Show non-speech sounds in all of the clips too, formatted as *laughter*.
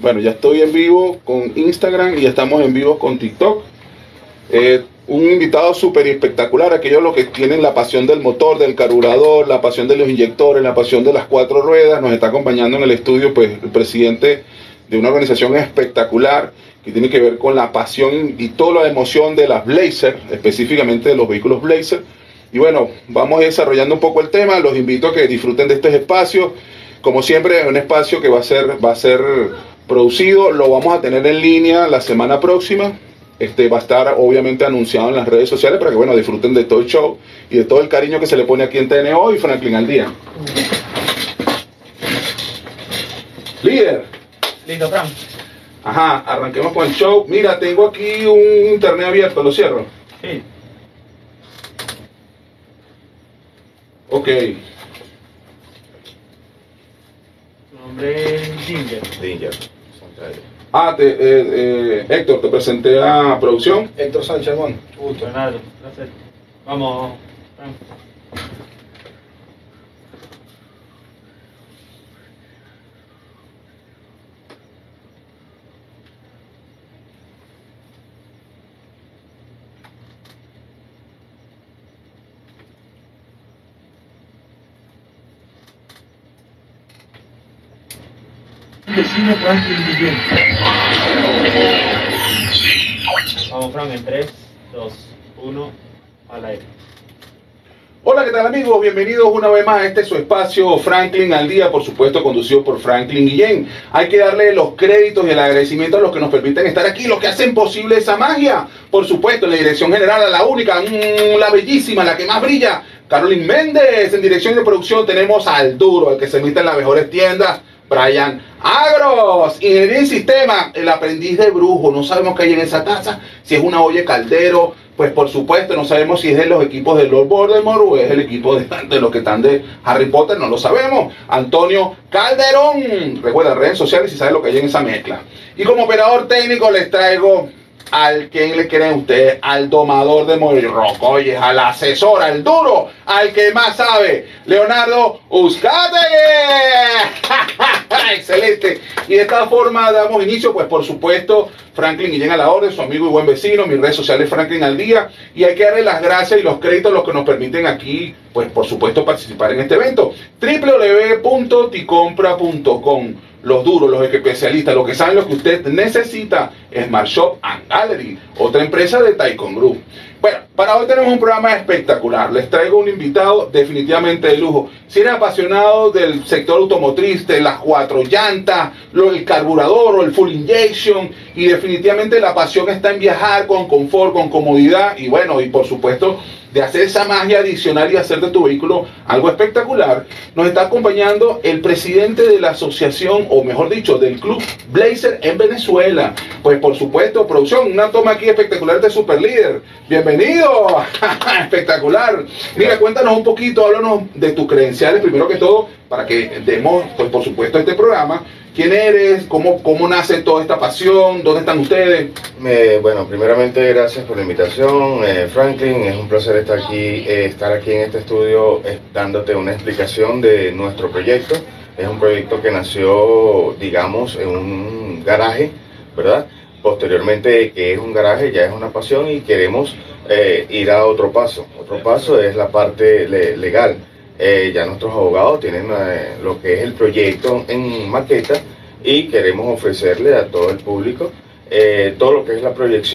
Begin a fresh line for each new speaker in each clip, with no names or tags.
Bueno, ya estoy en vivo con Instagram y ya estamos en vivo con TikTok. Eh, un invitado súper espectacular, aquellos los que tienen la pasión del motor, del carburador, la pasión de los inyectores, la pasión de las cuatro ruedas. Nos está acompañando en el estudio pues, el presidente de una organización espectacular que tiene que ver con la pasión y toda la emoción de las Blazer, específicamente de los vehículos Blazer. Y bueno, vamos desarrollando un poco el tema, los invito a que disfruten de estos espacios. Como siempre, es un espacio que va a ser, va a ser producido, lo vamos a tener en línea la semana próxima. Este va a estar obviamente anunciado en las redes sociales para que bueno, disfruten de todo el show y de todo el cariño que se le pone aquí en TNO y Franklin al día. Líder.
Listo, Fran.
Ajá, arranquemos con el show. Mira, tengo aquí un internet abierto, lo cierro.
Sí.
Ok.
Nombre es Ginger.
Danger.
Ah, te, eh, eh, Héctor, te presenté a producción.
Héctor Sánchez Mon.
Leonardo, placer. Vamos, Fran. Vamos, Fran, en 3, 2, 1, al aire.
Hola, ¿qué tal amigos? Bienvenidos una vez más a este su espacio Franklin al día, por supuesto conducido por Franklin Guillén. Hay que darle los créditos y el agradecimiento a los que nos permiten estar aquí, los que hacen posible esa magia. Por supuesto, en la dirección general a la única, mm, la bellísima, la que más brilla, Carolyn Méndez. En dirección de producción tenemos al duro, al que se emite en las mejores tiendas, Brian Agros, ingeniería y sistema, el aprendiz de brujo. No sabemos qué hay en esa taza, si es una olla de caldero, pues por supuesto no sabemos si es de los equipos de Lord Voldemort o es el equipo de, *laughs* de los que están de Harry Potter, no lo sabemos. Antonio Calderón, recuerda redes sociales y sabe lo que hay en esa mezcla. Y como operador técnico les traigo al quien le creen ustedes, al domador de Morirrocoyes, al asesor, al duro, al que más sabe, Leonardo Uzcategui. *laughs* Excelente. Y de esta forma damos inicio, pues por supuesto, Franklin Guillén a la orden, su amigo y buen vecino, mis redes sociales Franklin al día. Y hay que darle las gracias y los créditos a los que nos permiten aquí, pues por supuesto, participar en este evento. www.ticompra.com los duros, los especialistas, los que saben lo que usted necesita, Smart Shop and Gallery, otra empresa de Taikon Group. Bueno, para hoy tenemos un programa espectacular. Les traigo un invitado definitivamente de lujo. Si eres apasionado del sector automotriz, de las cuatro llantas, el carburador o el full injection, y definitivamente la pasión está en viajar con confort, con comodidad, y bueno, y por supuesto de hacer esa magia adicional y hacer de tu vehículo algo espectacular, nos está acompañando el presidente de la asociación, o mejor dicho, del club Blazer en Venezuela. Pues por supuesto, producción, una toma aquí espectacular de Super Líder. Bienvenido, *laughs* espectacular. Mira, cuéntanos un poquito, háblanos de tus credenciales, primero que todo, para que demos, pues por supuesto, este programa. ¿Quién eres? ¿Cómo, cómo nace toda esta pasión? ¿Dónde están ustedes?
Bueno, primeramente gracias por la invitación, eh, Franklin. Es un placer estar aquí, eh, estar aquí en este estudio eh, dándote una explicación de nuestro proyecto. Es un proyecto que nació, digamos, en un garaje, ¿verdad? Posteriormente, que es un garaje, ya es una pasión y queremos ir a otro paso. Otro paso es la parte le- legal. Eh, ya nuestros abogados tienen eh, lo que es el proyecto en maqueta y queremos ofrecerle a todo el público eh, todo lo que es la proyección.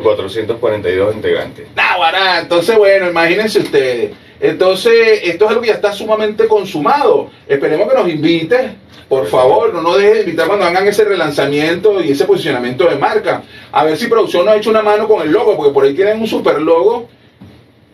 442 integrantes.
Náguara, entonces bueno, imagínense ustedes. Entonces, esto es algo que ya está sumamente consumado. Esperemos que nos invite, por favor, no nos deje de invitar cuando hagan ese relanzamiento y ese posicionamiento de marca. A ver si producción nos ha hecho una mano con el logo, porque por ahí tienen un super logo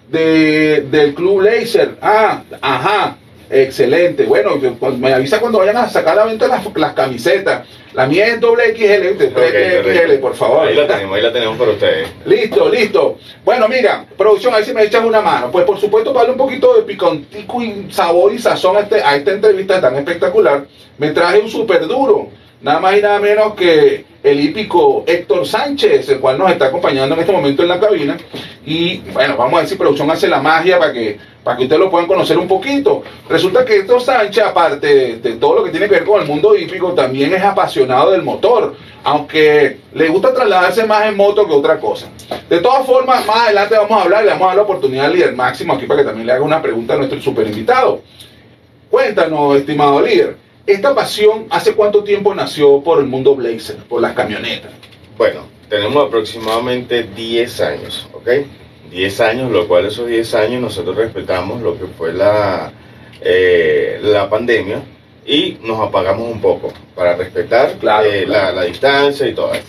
de, del Club Laser. Ah, ajá. Excelente. Bueno, cuando- me avisa cuando vayan a sacar a la venta las, las camisetas. La mía es doble XL, XL, por favor.
Ahí la tenemos, ahí la tenemos para ustedes.
Listo, listo. Bueno, mira, producción, ahí si me echas una mano. Pues por supuesto, para darle un poquito de picantico y sabor y sazón a, este- a esta entrevista tan espectacular, me traje un súper duro. Nada más y nada menos que el hípico Héctor Sánchez, el cual nos está acompañando en este momento en la cabina. Y bueno, vamos a ver si producción hace la magia para que, para que ustedes lo puedan conocer un poquito. Resulta que Héctor Sánchez, aparte de, todo lo que tiene que ver con el mundo hípico, también es apasionado del motor, aunque le gusta trasladarse más en moto que otra cosa. De todas formas, más adelante vamos a hablar, le vamos a dar la oportunidad al líder máximo aquí para que también le haga una pregunta a nuestro super invitado. Cuéntanos, estimado líder, esta pasión, ¿hace cuánto tiempo nació por el mundo Blazer, por las camionetas?
Bueno, tenemos aproximadamente 10 años, ¿ok? 10 años, lo cual esos 10 años nosotros respetamos lo que fue la, eh, la pandemia y nos apagamos un poco para respetar
Claro,
eh,
claro.
La, la distancia y todo eso.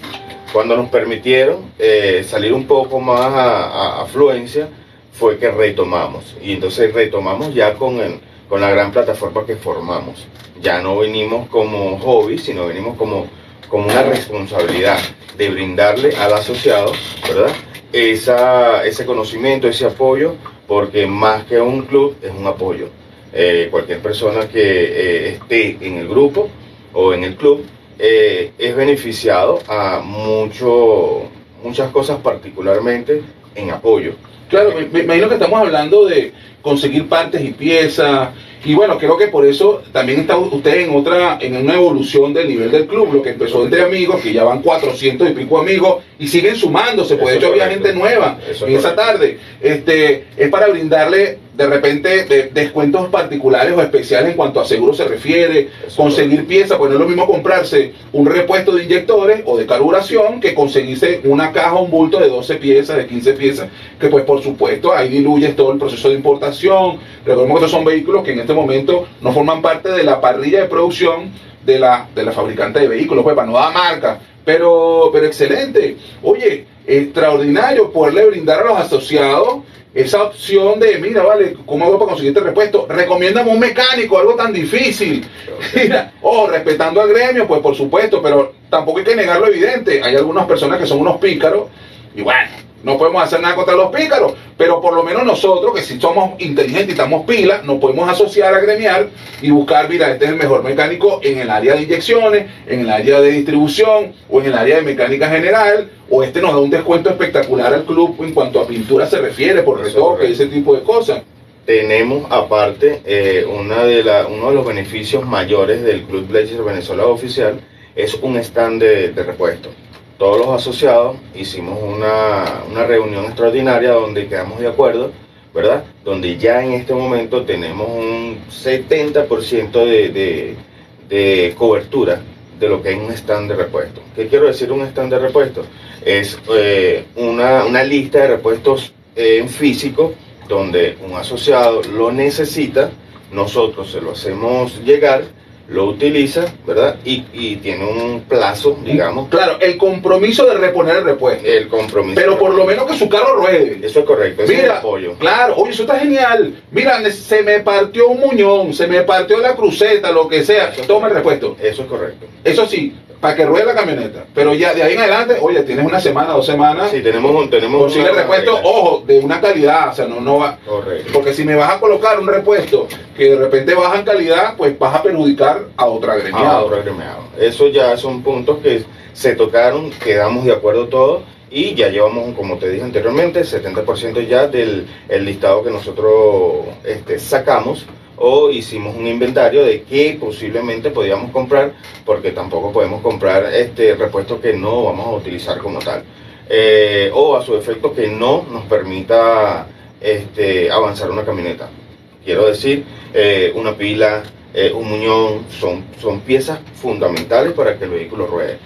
Cuando nos permitieron eh, salir un poco más a, a afluencia, fue que retomamos. Y entonces retomamos ya con, el, con la gran plataforma que formamos. Ya no venimos como hobby, sino venimos como, como una responsabilidad de brindarle al asociado, ¿verdad? Esa, ese conocimiento, ese apoyo, porque más que un club es un apoyo. Eh, cualquier persona que eh, esté en el grupo o en el club eh, es beneficiado a mucho, muchas cosas, particularmente en apoyo.
Claro, me, me imagino que estamos hablando de conseguir partes y piezas. Y bueno, creo que por eso también está usted en otra, en una evolución del nivel del club, lo que empezó entre amigos, que ya van 400 y pico amigos y siguen sumándose, pues de hecho había gente nueva
Eso
en esa
correcto.
tarde. Este, es para brindarle de repente de- descuentos particulares o especiales en cuanto a seguro se refiere, conseguir piezas, pues no es lo mismo comprarse un repuesto de inyectores o de carburación que conseguirse una caja, un bulto de 12 piezas, de 15 piezas, que pues por supuesto ahí diluyes todo el proceso de importación. Recordemos que estos son vehículos que en este momento no forman parte de la parrilla de producción de la, de la fabricante de vehículos, pues para no dar marca. Pero, pero excelente. Oye, extraordinario poderle brindar a los asociados esa opción de, mira, vale, ¿cómo hago para conseguir este repuesto? Recomiéndame un mecánico, algo tan difícil. *laughs* Mira, oh, respetando al gremio, pues por supuesto, pero tampoco hay que negar lo evidente. Hay algunas personas que son unos pícaros y bueno, no podemos hacer nada contra los pícaros, pero por lo menos nosotros, que si somos inteligentes y estamos pilas, nos podemos asociar a gremiar y buscar, mira, este es el mejor mecánico en el área de inyecciones, en el área de distribución o en el área de mecánica general, o este nos da un descuento espectacular al club en cuanto a pintura se refiere, por retoque ese tipo de cosas.
Tenemos aparte eh, una de la, uno de los beneficios mayores del Club Blazer Venezuela Oficial es un stand de, de repuesto. Todos los asociados hicimos una, una reunión extraordinaria donde quedamos de acuerdo, ¿verdad? Donde ya en este momento tenemos un 70% de, de, de cobertura de lo que es un stand de repuesto. ¿Qué quiero decir un stand de repuesto? Es eh, una, una lista de repuestos eh, en físico donde un asociado lo necesita, nosotros se lo hacemos llegar, lo utiliza, ¿verdad? Y, y tiene un plazo, digamos,
Claro, el compromiso de reponer el repuesto,
el compromiso.
pero por lo menos que su carro ruede.
Eso es correcto, ese es el
Mira,
apoyo.
claro, oye, eso está genial. Mira, se me partió un muñón, se me partió la cruceta, lo que sea. Toma el repuesto.
Eso es correcto.
Eso sí, para que ruede la camioneta. Pero ya de ahí en adelante, oye, tienes una semana, dos semanas.
Sí, tenemos un... Tenemos
Consigue repuesto,
regla.
ojo, de una calidad, o sea, no, no va.
Correcto.
Porque si me vas a colocar un repuesto que de repente baja en calidad, pues vas a perjudicar a otra
Ah,
gremiada.
otro agremiado. Eso ya son puntos que se tocaron, quedamos de acuerdo todos y ya llevamos, como te dije anteriormente, 70% ya del el listado que nosotros este, sacamos o hicimos un inventario de qué posiblemente podíamos comprar, porque tampoco podemos comprar este repuesto que no vamos a utilizar como tal. Eh, o a su efecto que no nos permita este, avanzar una camioneta. Quiero decir, eh, una pila, eh, un muñón, son, son piezas fundamentales para que el vehículo ruede.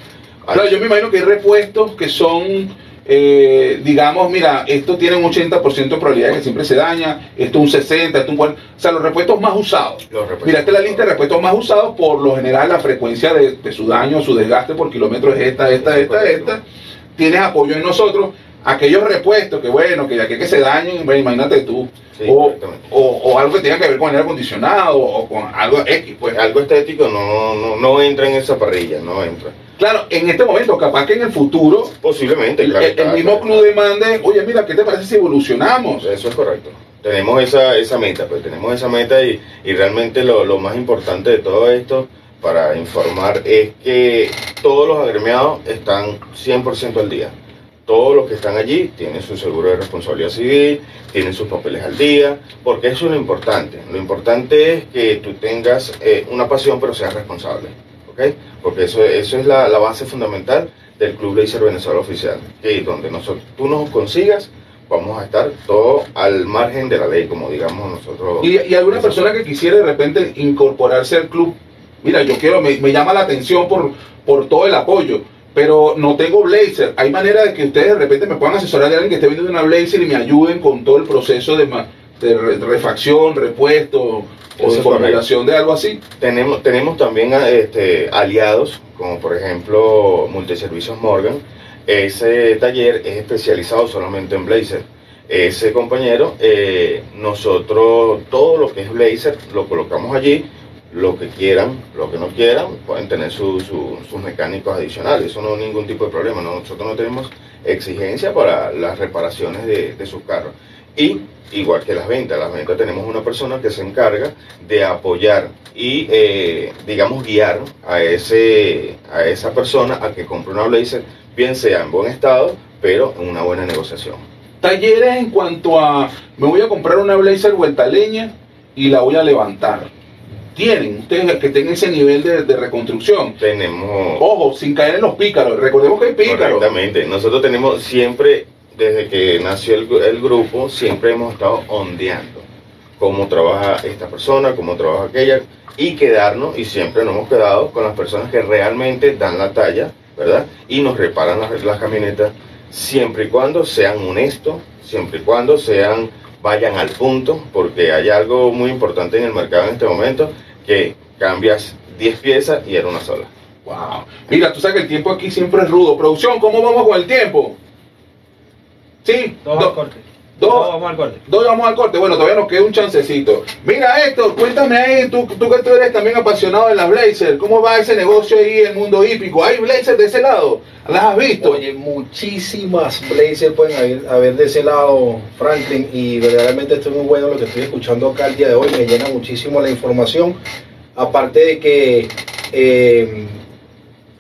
Claro, yo me imagino que hay repuestos que son eh, digamos, mira, esto tiene un 80% de probabilidad de que siempre se daña, esto un 60, esto un 40, o sea, los repuestos más usados.
Repuestos
mira, esta es la lista de repuestos más usados, por lo general la frecuencia de, de su daño, su desgaste por kilómetro es esta, esta, esta, esta. Tienes apoyo en nosotros. Aquellos repuestos que bueno, que ya que, que se dañen, bueno, imagínate tú.
Sí,
o, o, o algo que tenga que ver con el aire acondicionado o con algo X, pues.
Algo estético no, no, no entra en esa parrilla, no entra.
Claro, en este momento, capaz que en el futuro
Posiblemente,
el,
claro,
el- el
claro,
mismo club demande, oye, mira, ¿qué te parece si evolucionamos?
Eso es correcto. Tenemos esa, esa meta, pues tenemos esa meta y, y realmente lo, lo más importante de todo esto para informar es que todos los agremiados están 100% al día. Todos los que están allí tienen su seguro de responsabilidad civil, tienen sus papeles al día, porque eso es lo importante. Lo importante es que tú tengas eh, una pasión pero seas responsable, ¿ok? Porque eso, eso es la, la base fundamental del Club Laser Venezuela Oficial, que donde nosotros, tú nos consigas, vamos a estar todo al margen de la ley, como digamos nosotros.
Y, y alguna persona que quisiera de repente incorporarse al club, mira, yo quiero, me, me llama la atención por, por todo el apoyo, pero no tengo Blazer. Hay manera de que ustedes de repente me puedan asesorar de alguien que esté vendiendo una Blazer y me ayuden con todo el proceso de, de refacción, repuesto o de formulación de algo así.
Tenemos, tenemos también este, aliados, como por ejemplo Multiservicios Morgan. Ese taller es especializado solamente en Blazer. Ese compañero, eh, nosotros todo lo que es Blazer lo colocamos allí. Lo que quieran, lo que no quieran, pueden tener su- su- sus mecánicos adicionales. Eso no es ningún tipo de problema. ¿no? Nosotros no tenemos exigencia para las reparaciones de, de sus carros. Y igual que las ventas, las ventas tenemos una persona que se encarga de apoyar y, eh, digamos, guiar a, ese, a esa persona a que compre una Blazer, bien sea en buen estado, pero en una buena negociación.
Talleres en cuanto a, me voy a comprar una Blazer vuelta leña y la voy a levantar. Tienen ustedes que tengan ese nivel de, de reconstrucción.
Tenemos...
Ojo, sin caer en los pícaros. Recordemos que hay pícaros.
Correctamente. Nosotros tenemos siempre, desde que nació el, gru- el grupo, siempre hemos estado ondeando cómo trabaja esta persona, cómo trabaja aquella, y quedarnos, y siempre nos hemos quedado con las personas que realmente dan la talla, ¿verdad? Y nos reparan las, las camionetas, siempre y cuando sean honestos, siempre y cuando sean, vayan al punto, porque hay algo muy importante en el mercado en este momento, que cambias 10 piezas y era una sola.
Wow. Mira, tú sabes que el tiempo aquí siempre es rudo. Producción, ¿cómo vamos con el tiempo? Sí,
Dos
do-
al corte.
dos.
vamos al corte.
dos vamos al corte. Bueno, todavía nos queda un chancecito. Mira, Héctor, cuéntame ahí, tú, tú que tú eres también apasionado de las Blazer, ¿cómo va ese negocio ahí en el mundo hípico? ¿Hay Blazer de ese lado? ¿Las has visto?
Oye, muchísimas Blazer pueden haber, haber de ese lado, Franklin, y verdaderamente esto es muy bueno lo que estoy escuchando acá el día de hoy, me llena muchísimo la información, aparte de que eh,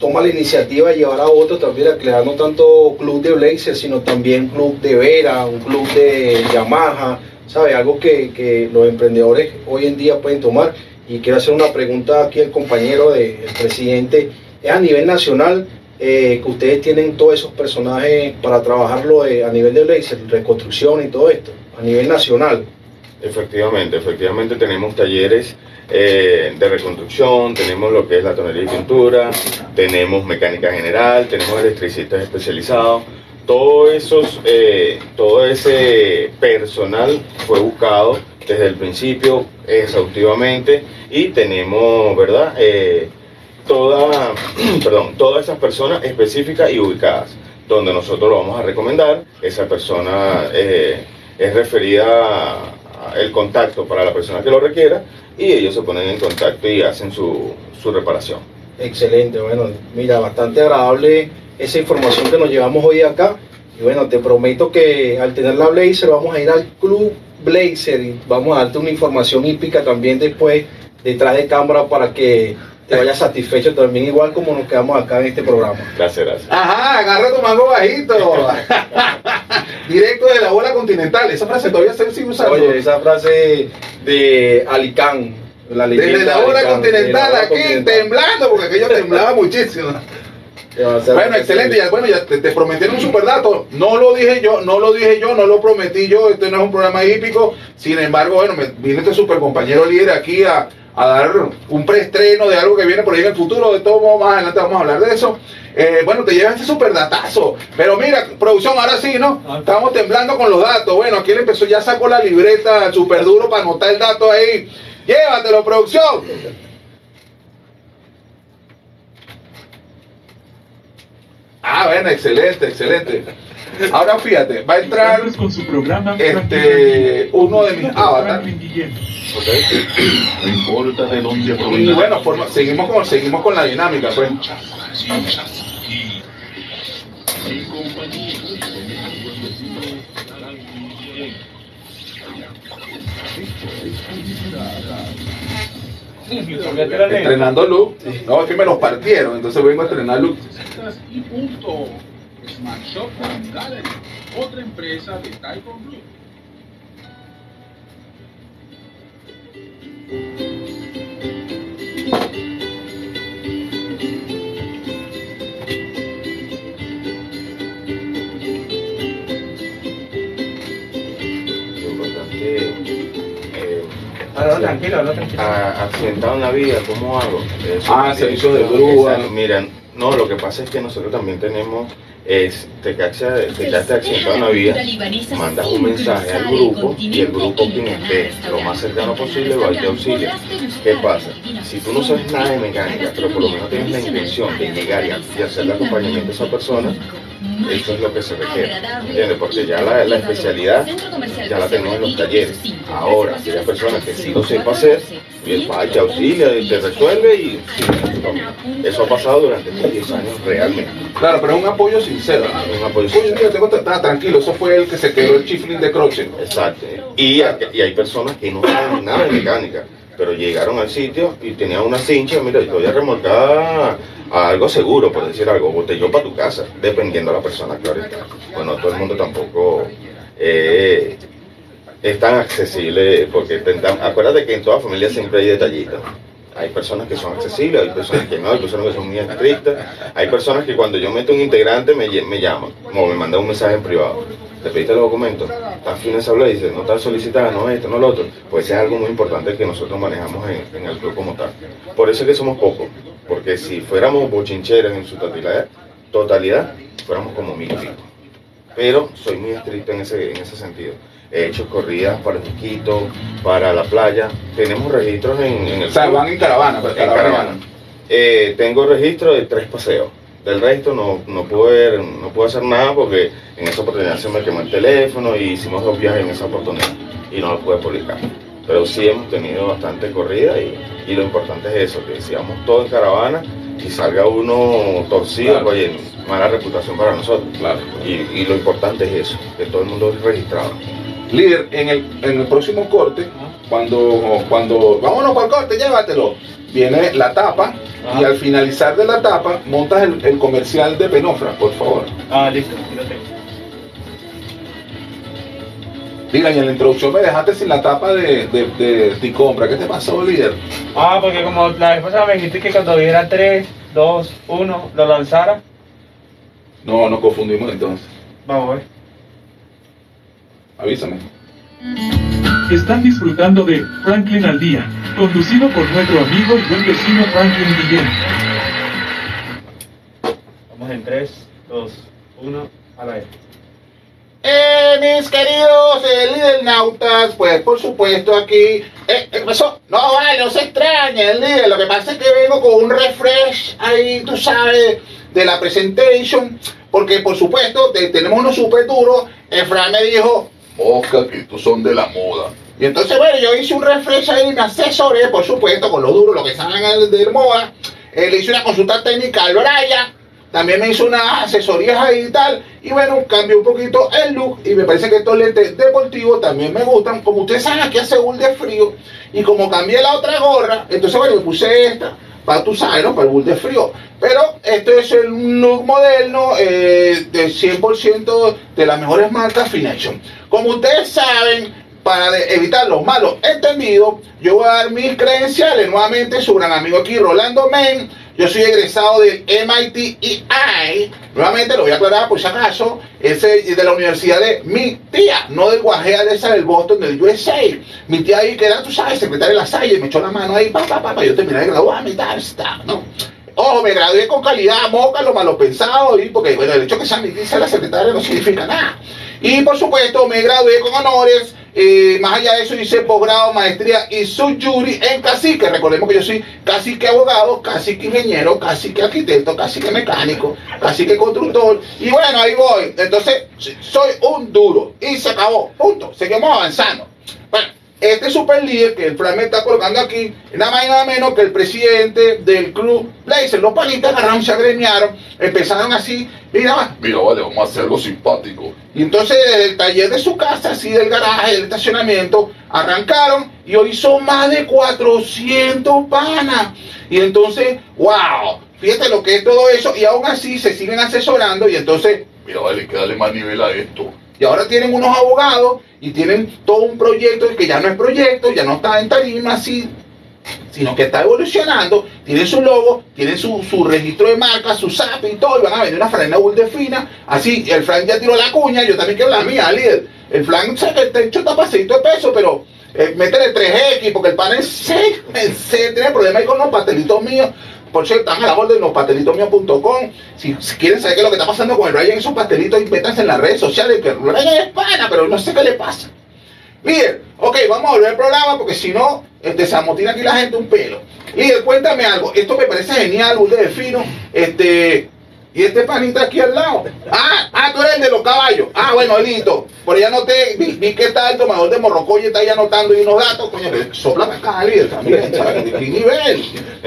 toma la iniciativa de llevar a otros también a crear no tanto club de Blazer, sino también club de Vera, un club de Yamaha, ¿sabe? Algo que, que los emprendedores hoy en día pueden tomar. Y quiero hacer una pregunta aquí al compañero del presidente, es a nivel nacional eh, que ustedes tienen todos esos personajes para trabajarlo a nivel de Blazer, reconstrucción y todo esto, a nivel nacional.
Efectivamente, efectivamente tenemos talleres eh, de reconstrucción, tenemos lo que es la tonería y pintura, tenemos mecánica general, tenemos electricistas especializados. Todo, esos, eh, todo ese personal fue buscado desde el principio exhaustivamente y tenemos, ¿verdad? Eh, toda, *clears throat* perdón, todas esas personas específicas y ubicadas, donde nosotros lo vamos a recomendar, esa persona es referida a el contacto para la persona que lo requiera y ellos se ponen en contacto y hacen su, su reparación.
Excelente, bueno, mira, bastante agradable esa información que nos llevamos hoy acá. Y bueno, te prometo que al tener la Blazer vamos a ir al Club Blazer y vamos a darte una información hípica también después detrás de cámara para que te vayas satisfecho también igual como nos quedamos acá en este programa.
Gracias, gracias.
Ajá, agarra tu mango bajito. *laughs* Directo de la bola continental. Esa frase todavía se sigue usando.
Oye, esa frase de Alicán, la
Desde la bola
Alicán, de la
continental
bola
aquí
continental.
temblando, porque aquello temblaba muchísimo. Bueno, excelente. Ya, bueno, ya te, te prometieron un super dato. No lo dije yo, no lo dije yo, no lo prometí yo. Este no es un programa hípico. Sin embargo, bueno, me, vino este super compañero líder aquí a, a dar un preestreno de algo que viene por ahí en el futuro. De todo modo, más adelante vamos a hablar de eso. Eh, bueno, te lleva este super datazo. Pero mira, producción, ahora sí, ¿no? Estamos temblando con los datos. Bueno, aquí él empezó, ya sacó la libreta súper duro para anotar el dato ahí. Llévatelo, producción. Ah, bueno, excelente, excelente. Ahora fíjate, va a entrar
con su programa
este, uno de mis avatares.
No importa de dónde
Y bueno, forma- seguimos, con, seguimos con la dinámica, pues.
En compañía
Estrenando look. No, es que me los partieron, entonces vengo a estrenar look.
y punto. Smart Shop Gallery, otra empresa de Taikon Group.
Eh,
Habla tranquilo, habla tranquilo.
a- accidentado en la vida, ¿cómo hago? Eso
Ah, servicios de grúa.
Mira, no, lo que pasa es que nosotros también tenemos, es, te quedaste, te quedaste accidentado en la vida, mandas un mensaje al grupo y el grupo quien esté lo más cercano posible va y te auxilia. ¿Qué pasa? Si tú no sabes nada de mecánica, pero por lo menos tienes la intención de llegar y, a- y hacer el acompañamiento a esa persona, eso es lo que se requiere, ¿entiendes? Porque ya la, la especialidad ya la tenemos en los talleres. Ahora, aquella persona que sí lo sepa hacer, y el padre te auxilia y te resuelve y eso ha pasado durante estos 10 años realmente.
Claro, pero es un apoyo sincero.
Un apoyo
Oye, tío, tengo tranquilo, eso fue el que se quedó el chiflín de croche.
Exacto. Y, hay- y hay personas que no saben nada de mecánica, pero llegaron al sitio y tenían una cincha, mira, yo voy a remolcar a algo seguro, por decir algo, botellón para tu casa, dependiendo de la persona, claro está. Bueno, todo el mundo tampoco eh, es tan accesible, porque acuérdate que en toda familia siempre hay detallitos. Hay personas que son accesibles, hay personas que no, hay personas que son muy estrictas, hay personas que cuando yo meto un integrante me, me llaman, o me mandan un mensaje en privado. ¿Te pediste los documentos? ¿Estás fino esa dice no estás solicitada, no esto, no lo otro. Pues es algo muy importante que nosotros manejamos en, en el club como tal. Por eso es que somos pocos, porque si fuéramos bochincheros en su totalidad, totalidad fuéramos como mil y. Pero soy muy estricto en ese, en ese sentido. He hecho corridas para el Chiquito, para la playa. Tenemos registros en, en el
O sea, van en caravana, pues,
En caravana. Eh, tengo registro de tres paseos. Del resto no, no, pude, no pude hacer nada porque en esa oportunidad se me quemó el teléfono y hicimos dos viajes en esa oportunidad y no lo pude publicar. Pero sí hemos tenido bastante corrida y, y lo importante es eso, que si vamos todos en caravana y salga uno torcido,
Claro.
oye, mala reputación para nosotros.
Claro.
Y, y lo importante es eso, que todo el mundo es registrado.
Líder, en el, en el próximo corte, cuando, cuando, vámonos para el corte, llévatelo, viene la tapa y al finalizar de la tapa montas el, el comercial de Penofra, por favor.
Ah, listo, lo tengo.
Diga, y en la introducción me dejaste sin la tapa de, de, de Ticombra. ¿Qué te pasó, líder?
Ah, porque como la vez pasada me dijiste que cuando diera 3, 2, 1, lo lanzara.
No, nos confundimos entonces.
Vamos a ver.
Avísame.
Están disfrutando de Franklin al Día, conducido por nuestro amigo y buen vecino Franklin Guillén.
Vamos en 3, 2, 1, a la vez.
Eh, mis queridos eh, líder nautas, pues por supuesto aquí. Eh, ¿Qué pasó? No, vale, no se extraña el líder. Lo que pasa es que vengo con un refresh ahí, tú sabes, de la presentation. Porque por supuesto te- tenemos unos super duros. Efraín me dijo, Oscar, que estos son de la moda. Y entonces, bueno, yo hice un refresh ahí, me asesoré, por supuesto, con lo duro, lo que saben de moda. Eh, le hice una consulta técnica al Brian. También me hizo unas asesorías ahí y tal. Y bueno, cambió un poquito el look. Y me parece que estos lentes deportivos también me gustan. Como ustedes saben, aquí hace bull de frío. Y como cambié la otra gorra, entonces bueno, me puse esta. Para tú sabes, ¿no? Para el bull de frío. Pero este es el look moderno eh, de 100% de las mejores marcas Fination. Como ustedes saben, para evitar los malos entendidos, yo voy a dar mis credenciales nuevamente. Su gran amigo aquí, Rolando Men. Yo soy egresado del MIT EI. Nuevamente lo voy a aclarar por si acaso. Es de la universidad de mi tía, no del Guajea de esa del Boston, del USA. Mi tía ahí que tú sabes, secretaria de la Salle, me echó la mano ahí, pa, pa, pa, yo terminé de graduarme y tal, está, ¿no? Ojo, me gradué con calidad, moca, lo malo pensado, y porque, bueno, el hecho que sea mi tía la secretaria no significa nada. Y por supuesto, me gradué con honores. eh, más allá de eso, hice posgrado, maestría y subjury en cacique. Recordemos que yo soy cacique abogado, cacique ingeniero, cacique arquitecto, cacique mecánico, cacique constructor. Y bueno, ahí voy. Entonces, soy un duro. Y se acabó. Punto. Seguimos avanzando. Bueno, este super líder que el me está colocando aquí, nada más y nada menos que el presidente del club Blazer. Los panitas agarraron, se agremiaron, empezaron así, mira, va, mira, vale, vamos a hacer algo simpático. Y entonces desde el taller de su casa, así del garaje, del estacionamiento, arrancaron y hoy son más de 400 panas. Y entonces, wow, fíjate lo que es todo eso y aún así se siguen asesorando y entonces, mira, vale, que darle más nivel a esto. Y ahora tienen unos abogados y tienen todo un proyecto que ya no es proyecto, ya no está en tarima así, sino que está evolucionando, tienen su logo, tienen su, su registro de marca, su SAP y todo, y van a vender una franela de fina, así, el Frank ya tiró la cuña, yo también quiero la mía, líder. El Frank, techo está pasadito de peso, pero eh, métele 3X, porque el pan es 6, en serio, tiene problemas ahí con los pastelitos míos. Por cierto, están a la orden de los pastelitosmíos.com. Si, si quieren saber qué es lo que está pasando con el Ryan, esos pastelitos, y métanse en las redes sociales, que el Ryan es pana, pero no sé qué le pasa. Líder, ok, vamos a volver al programa porque si no, este, se amotina aquí la gente un pelo. Líder, cuéntame algo. Esto me parece genial, un de fino. Este, y este panita aquí al lado. Ah, ah, tú eres el de los caballos. Ah, bueno, listo. Por allá anoté, vi, vi que está el tomador de morrocoy, está ahí anotando y unos datos. Coño, sopla para acá, líder, también, ¿sabes? ¿De qué nivel?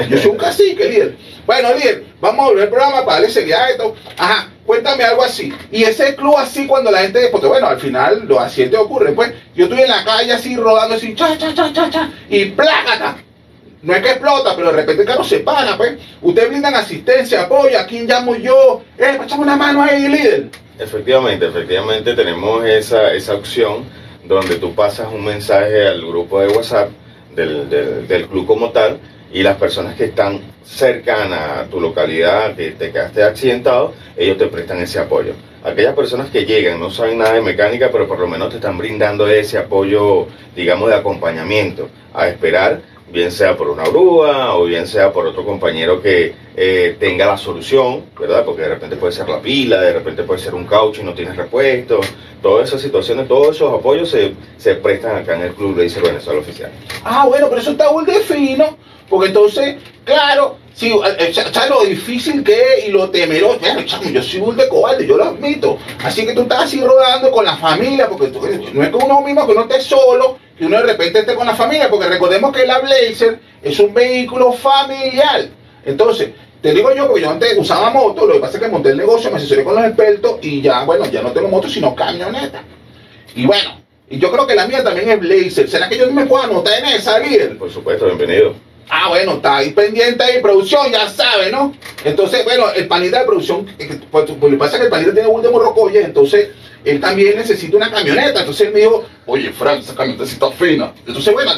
Yo soy un cacique, líder. Bueno, líder, vamos a volver al programa para darle seriedad a esto. Ajá, cuéntame algo así. Y ese club así cuando la gente, porque bueno, al final los accidentes ocurren, pues. Yo estoy en la calle así rodando así, cha, cha, cha, cha, cha, y plácata. No es que explota, pero de repente el carro se para, pues. Ustedes brindan asistencia, apoyo, ¿a quién llamo yo? Eh, echame una mano ahí, líder.
Efectivamente, efectivamente tenemos esa, esa opción donde tú pasas un mensaje al grupo de WhatsApp del, del, del club como tal y las personas que están cercanas a tu localidad, que te quedaste accidentado, ellos te prestan ese apoyo. Aquellas personas que llegan, no saben nada de mecánica, pero por lo menos te están brindando ese apoyo, digamos, de acompañamiento, a esperar, bien sea por una grúa o bien sea por otro compañero que eh, tenga la solución, ¿verdad? Porque de repente puede ser la pila, de repente puede ser un caucho y no tienes repuesto. Todas esas situaciones, todos esos apoyos se, se prestan acá en el Club Blazer Venezuela Oficial.
Ah, bueno, pero eso está muy fino, porque entonces, claro, si, eh, cha, lo difícil que es y lo temeroso, bueno, chamo, yo soy un de cobarde, yo lo admito. Así que tú estás así rodando con la familia, porque tú- no es que uno mismo, que uno esté solo, que uno de repente esté con la familia, porque recordemos que la Blazer es un vehículo familiar. Entonces, te digo yo, porque yo antes usaba moto, lo que pasa es que monté el negocio, me asesoré con los expertos y ya, bueno, ya no tengo moto, sino camioneta. Y bueno, y yo creo que la mía también es Blazer. ¿Será que yo me puedo anotar en esa, líder?
Por supuesto, bienvenido.
Ah, bueno, está ahí pendiente ahí, producción, ya sabe, ¿no? Entonces, bueno, el panita de producción, pues, pues, lo que pasa es que el panita tiene un de morrocoye, entonces él también necesita una camioneta. Entonces él me dijo, oye, Frank, esa camioneta está fina. Entonces, bueno,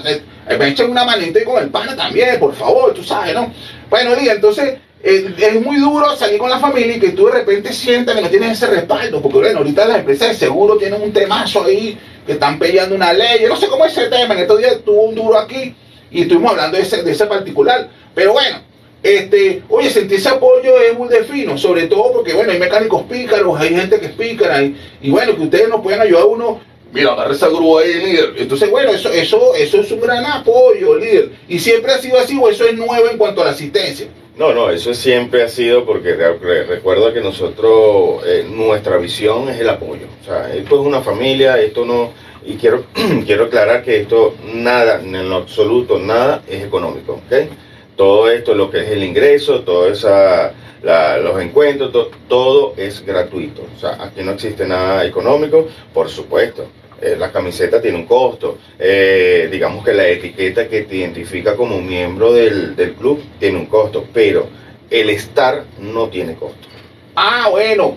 me echan una manita con el pana también, por favor, tú sabes, ¿no? Bueno, diga, entonces eh, es muy duro salir con la familia y que tú de repente sientas que no tienes ese respaldo, porque bueno, ahorita las empresas de seguro tienen un temazo ahí, que están peleando una ley, yo no sé cómo es ese tema, en estos días tuvo un duro aquí y estuvimos hablando de ese, de ese particular, pero bueno, este, oye, sentir ese apoyo es muy de fino, sobre todo porque, bueno, hay mecánicos pícaros, hay gente que es pícara, y, y bueno, que ustedes nos pueden ayudar a uno, mira, agarra esa grúa ahí, líder. Entonces, bueno, eso, eso, eso es un gran apoyo, líder. Y siempre ha sido así, o eso es nuevo en cuanto a la asistencia.
No, no, eso siempre ha sido porque re- re- recuerda que nosotros, eh, nuestra visión es el apoyo. O sea, esto es una familia, esto no, y quiero, *clears throat* quiero aclarar que esto nada, en lo absoluto, nada es económico, ¿ok? Todo esto, lo que es el ingreso, todo esa, la- los encuentros, to- todo es gratuito. O sea, aquí no existe nada económico, por supuesto. Eh, la camiseta tiene un costo. eh, digamos que la etiqueta que te identifica como miembro del, del club tiene un costo, pero el estar no tiene costo.
Ah, bueno,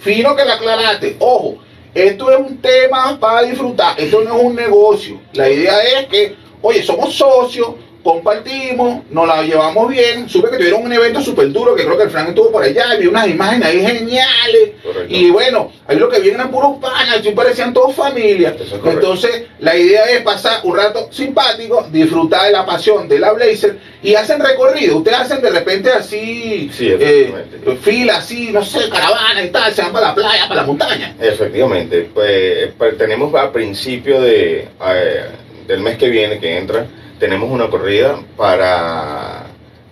fino que la aclaraste. Ojo, Esto es un tema para disfrutar, esto no es un negocio. La idea es que, oye, somos socios, compartimos, nos la llevamos bien. Supe que tuvieron un evento súper duro, que creo que el Frank estuvo por allá, y vi unas imágenes ahí geniales.
Correcto.
Y bueno, ahí lo que vienen eran puros panas, parecían todos familias.
Es.
Entonces, la idea es pasar un rato simpático, disfrutar de la pasión de la Blazer y hacen recorrido. Ustedes hacen de repente así,
Sí,
eh, fila así, no sé, caravana y tal, se van para la playa, para la montaña.
Efectivamente, pues, pues, tenemos a principio de, eh, del mes que viene, que entra, tenemos una corrida para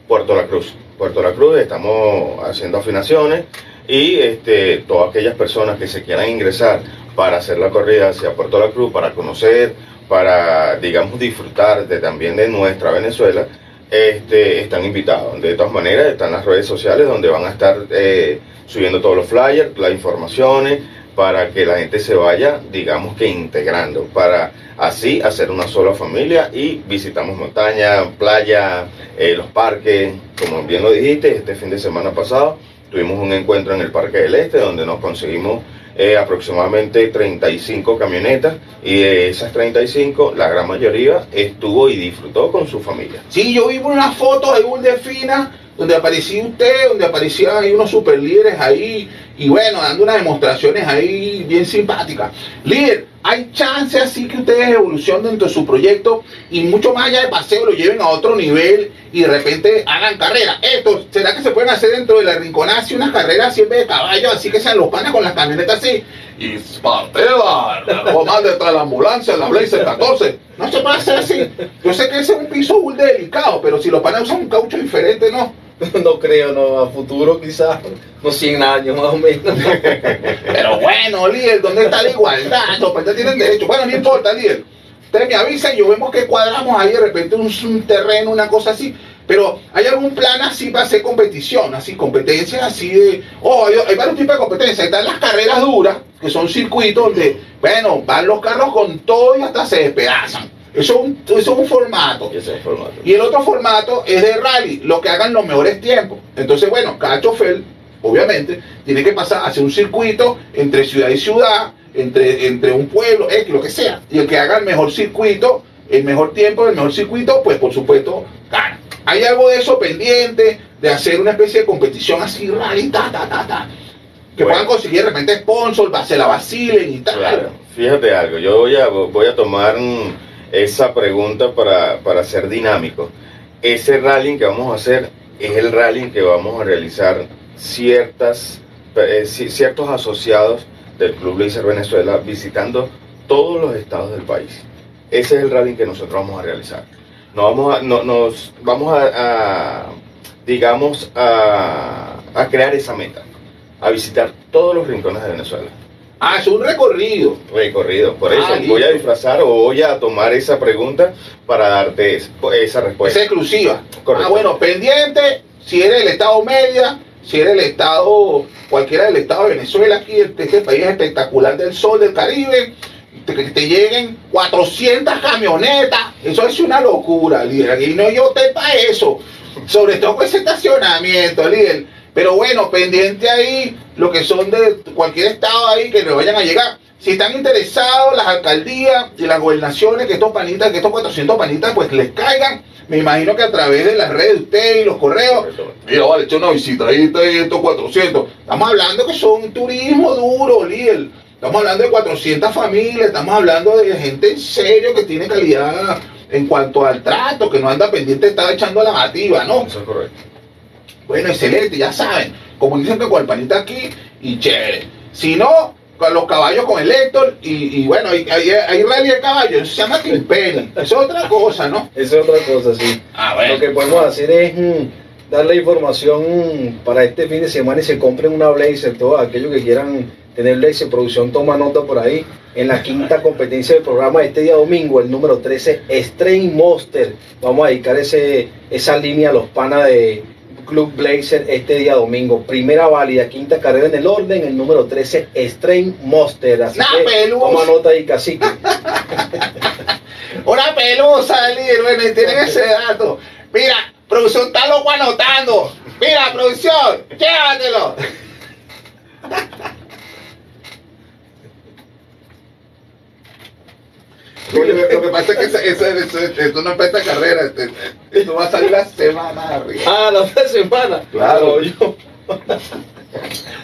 Puerto La Cruz. Puerto La Cruz estamos haciendo afinaciones y este, todas aquellas personas que se quieran ingresar para hacer la corrida hacia Puerto La Cruz, para conocer, para, digamos, disfrutar de, también de nuestra Venezuela, este, están invitados. De todas maneras, están las redes sociales donde van a estar eh, subiendo todos los flyers, las informaciones, para que la gente se vaya, digamos que integrando, para así hacer una sola familia y visitamos montaña, playa, eh, los parques, como bien lo dijiste, este fin de semana pasado tuvimos un encuentro en el Parque del Este donde nos conseguimos eh, aproximadamente 35 camionetas y de esas 35 la gran mayoría estuvo y disfrutó con su familia.
Sí, yo vi unas fotos de fina donde aparecía usted, donde aparecían ahí unos super líderes ahí, y bueno, dando unas demostraciones ahí bien simpáticas. Líder, hay chance así que ustedes evolucionen dentro de su proyecto y mucho más allá de paseo lo lleven a otro nivel y de repente hagan carrera. Esto, ¿será que se pueden hacer dentro de la rinconada unas carreras siempre de caballo, así que sean los panas con las camionetas así? Y Spartela, o más detrás de la ambulancia, la Blazer 14. No se puede hacer así. Yo sé que ese es un piso muy delicado, pero si los panas usan un caucho diferente, no. *laughs*
No creo, no, a futuro quizás, unos 100 años más o menos. *laughs*
Pero bueno, líder, ¿dónde está la igualdad? Los panas tienen derecho. Bueno, no importa, líder. Ustedes me avisan y yo vemos que cuadramos ahí de repente un, un terreno, una cosa así. Pero ¿hay algún plan así para hacer competición? Así, competencias así de... Oh, hay, hay varios tipos de competencias. Están las carreras duras, que son circuitos donde, bueno, van los carros con todo y hasta se despedazan. Eso es un, eso es un formato.
Y ese es el formato.
Y el otro formato es de rally, lo que hagan los mejores tiempos. Entonces, bueno, cada chofer, obviamente, tiene que pasar hacia un circuito entre ciudad y ciudad, entre, entre un pueblo, X, lo que sea. Y el que haga el mejor circuito, el mejor tiempo del mejor circuito, pues por supuesto gana. Hay algo de eso pendiente, de hacer una especie de competición así, rally, ta, ta, ta, ta. Que
Bueno.
puedan conseguir de repente sponsor, se la vacilen y tal.
Claro, fíjate algo, yo voy a, voy a tomar mm, esa pregunta para, para ser dinámico. Ese rally que vamos a hacer es el rally que vamos a realizar ciertas, eh, ci- ciertos asociados del Club Blazer Venezuela visitando todos los estados del país. Ese es el rally que nosotros vamos a realizar. Vamos a, no- nos vamos a, digamos, a, a crear esa meta, a visitar todos los rincones de Venezuela
Ah, es un recorrido.
recorrido. Por
Ah,
eso
listo.
voy a disfrazar o voy a tomar esa pregunta para darte es- esa respuesta.
Esa exclusiva.
Correcto.
Ah, bueno, pendiente, si eres el estado media, si eres el estado, cualquiera del estado de Venezuela, aquí, este, este país espectacular del sol, del Caribe, te- que te lleguen 400 camionetas, eso es una locura, líder, y no yo te para eso, sobre todo con ese estacionamiento, líder. Pero bueno, pendiente ahí, lo que son de cualquier estado ahí que le vayan a llegar. Si están interesados las alcaldías y las gobernaciones, que estos panitas, que estos 400 panitas, pues les caigan. Me imagino que a través de las redes de ustedes y los correos, mira, vale, echa una visitadita ahí, estos 400. Estamos hablando que son turismo duro, líder. Estamos hablando de 400 familias, estamos hablando de gente en serio que tiene calidad en cuanto al trato, que no anda pendiente de estar echando la nativa, ¿no?
Eso es correcto.
Bueno, excelente, ya saben. Como dicen que con el panita aquí y chévere. Si no, con los caballos con el Héctor y, y bueno, hay, hay, hay rally de caballos, eso se llama Timpeni. Eso es otra cosa, ¿no?
Es otra cosa, sí.
Ah,
Lo que podemos hacer es mm, darle información mm, para este fin de semana y se compren una Blazer. Todos aquellos que quieran tener Blazer, producción toma nota por ahí. En la quinta competencia del programa este día domingo, el número 13, Strain Monster. Vamos a dedicar ese, esa línea a los panas de Club Blazer este día domingo. Primera válida, quinta carrera en el orden, el número 13, Strain Monster. Así que toma nota ahí, cacique. *laughs*
Una pelusa, líder, bueno, tienen ese dato. Mira, producción está loco anotando. Mira, producción, llévatelo. Sí, lo que pasa es que ese- ese- esto no empieza carrera, este- esto va a salir la semana arriba.
Ah, la otra semana.
Claro.
yo.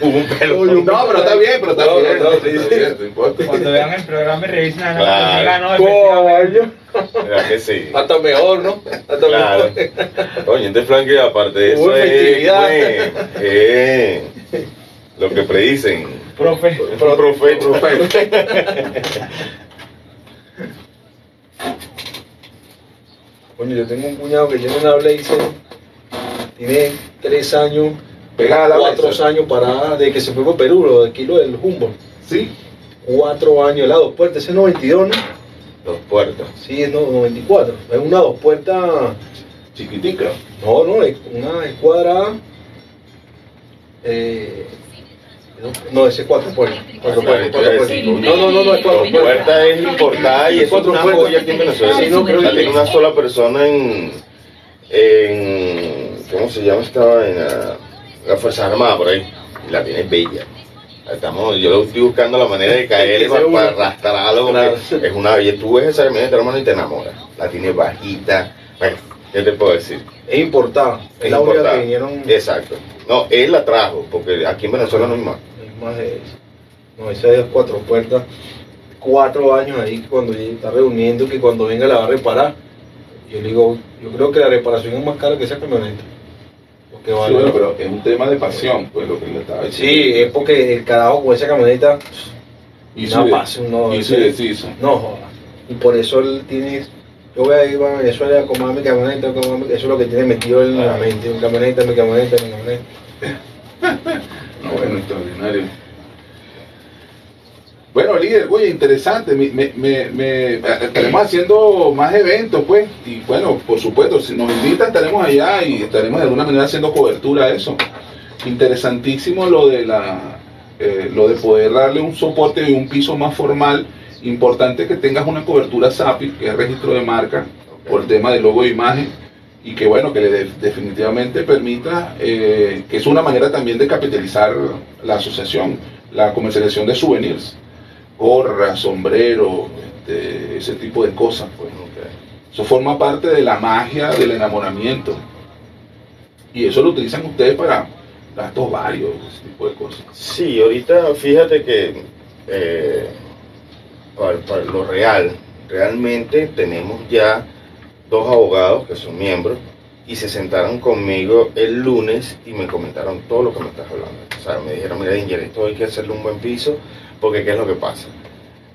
Hubo un pelo.
Oye, un-
No, pero está bien, pero está
No,
bien.
no, sí,
está
sí.
bien, no importa.
Cuando vean el programa y revisen a
Claro.
efectivamente.
Coño.
¿Verdad que sí?
Hasta mejor, ¿no? Hasta
Claro.
mejor.
Oye, este Frankie, aparte de eso, es, pues, eh, lo que predicen.
Profe.
Es un profeta.
Coño, yo tengo un cuñado que tiene una Blazer. Tiene tres años,
Pegada la
cuatro
mesa.
años para de que se fue por Perú, lo de kilo del Humboldt.
Sí.
Cuatro años, la dos puertas, ese es 92, ¿no?
Dos puertas.
Sí, es no, 94. Es una dos puertas.
Chiquitica.
No, no, es una escuadra. Eh, no, ese es cuatro puertas. Cuatro puertas, cuatro
entonces,
puertas. No, no, no, no, es cuatro puertas.
puertas es importada y es
Cuatro
una
puertas.
joya aquí en Venezuela.
Sí, no, creo
la
que-
tiene una sola persona en, en ¿cómo se llama? Estaba en la, la Fuerza Armada por ahí. Y la tiene bella. Estamos, yo estoy buscando la manera de caerle *laughs* para, para arrastrarlo.
Claro.
porque Es una bella. Tú ves esa camioneta, hermano, y te enamoras. La tiene bajita. Bueno, ¿qué te puedo decir?
Es importada. Es la única
importada.
que vinieron.
Exacto. No, él la trajo, porque aquí en Venezuela no hay más.
Es más de eso. No, esa es cuatro puertas. Cuatro años ahí que cuando ella está reuniendo que cuando venga la va a reparar. Yo le digo, yo creo que la reparación es más cara que esa camioneta. Porque
Sí,
vale.
bueno, pero es un tema de pasión, pues lo que le estaba diciendo.
Sí, es porque el carajo con esa camioneta no pasa, no,
y deshizo.
no joda. Y por eso él tiene. Yo voy a ir a Venezuela a comprar mi camioneta, a eso es lo que tiene metido en la mente. Mi camioneta, mi camioneta, mi camioneta.
No, bueno, extraordinario. Bueno, líder, oye, interesante. Me, me, me- estaremos haciendo más eventos, pues. Y bueno, por supuesto, si nos invitan, estaremos allá y estaremos de alguna manera haciendo cobertura a eso. Interesantísimo lo de la eh, lo de poder darle un soporte y un piso más formal. Importante que tengas una cobertura SAPI, que es registro de marca, por el tema de logo e imagen y que bueno, que le de- definitivamente permita, eh, que es una manera también de capitalizar la asociación, la comercialización de souvenirs, gorra, sombrero, este, ese tipo de cosas. Pues. Eso forma parte de la magia del enamoramiento. Y eso lo utilizan ustedes para gastos varios, ese tipo de cosas.
Sí, ahorita fíjate que eh, para, lo real, realmente tenemos ya dos abogados que son miembros y se sentaron conmigo el lunes y me comentaron todo lo que me estás hablando. O sea, me dijeron, mira, Inger, esto hay que hacerle un buen piso porque ¿qué es lo que pasa?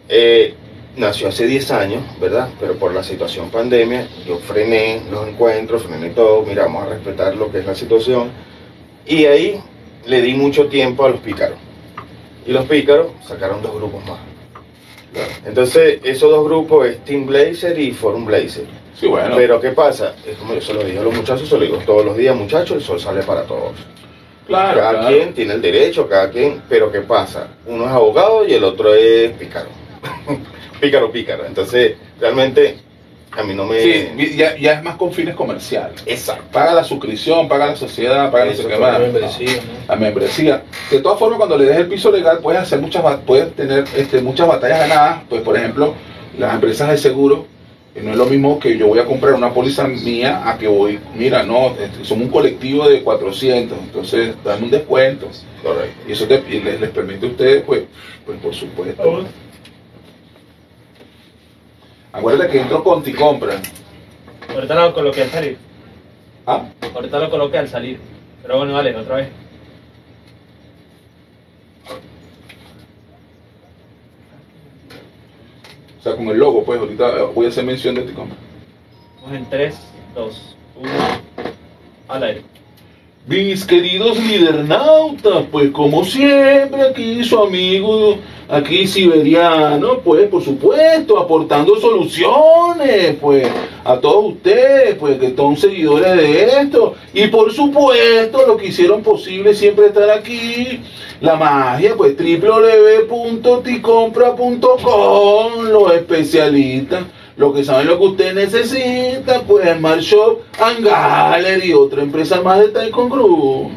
Eh, nació hace 10 años, ¿verdad? Pero por la situación pandemia, yo frené los encuentros, frené todo, mira, vamos a respetar lo que es la situación. Y ahí le di mucho tiempo a los pícaros. Y los pícaros sacaron dos grupos más. Entonces, esos dos grupos es Team Blazer y Forum Blazer.
Sí, bueno.
Pero, ¿qué pasa? Es como yo se lo dije a los muchachos, se lo digo todos los días, muchachos, el sol sale para todos.
claro,
cada
claro.
quien tiene el derecho, cada quien, pero ¿qué pasa? Uno es abogado y el otro es pícaro. *laughs* pícaro, pícaro. Entonces, realmente, a mí no me...
Sí, ya, ya es más con fines comerciales.
Exacto.
Paga la suscripción, paga la sociedad, paga no sé
Eso
qué
fue
más.
Una membresía, ¿no?
la membresía. De todas formas, cuando le des el piso legal, puedes hacer muchas, puedes tener este, muchas batallas ganadas. Pues, por ejemplo, las empresas de seguro, que no es lo mismo que yo voy a comprar una póliza mía a que voy, mira, no, este, somos un colectivo de 400, entonces dame un descuento.
Correcto.
Y eso te- y les, les permite a ustedes, pues, pues por supuesto. Acuérdate que entro con ti compra.
Ahorita lo coloqué al salir.
¿Ah?
Ahorita lo coloqué al salir. Pero bueno, vale, otra vez.
O sea, con el logo, pues ahorita voy a hacer mención de ti compra.
Vamos en 3, 2, 1. Al aire.
Mis queridos lidernautas, pues como siempre aquí su amigo, aquí siberiano, pues por supuesto, aportando soluciones, pues a todos ustedes, pues que son seguidores de esto, y por supuesto lo que hicieron posible siempre estar aquí, la magia, pues www.ticompra.com, los especialistas. Lo que saben lo que usted necesita, pues Smart Shop and Gallery, otra empresa más de Taikon Group.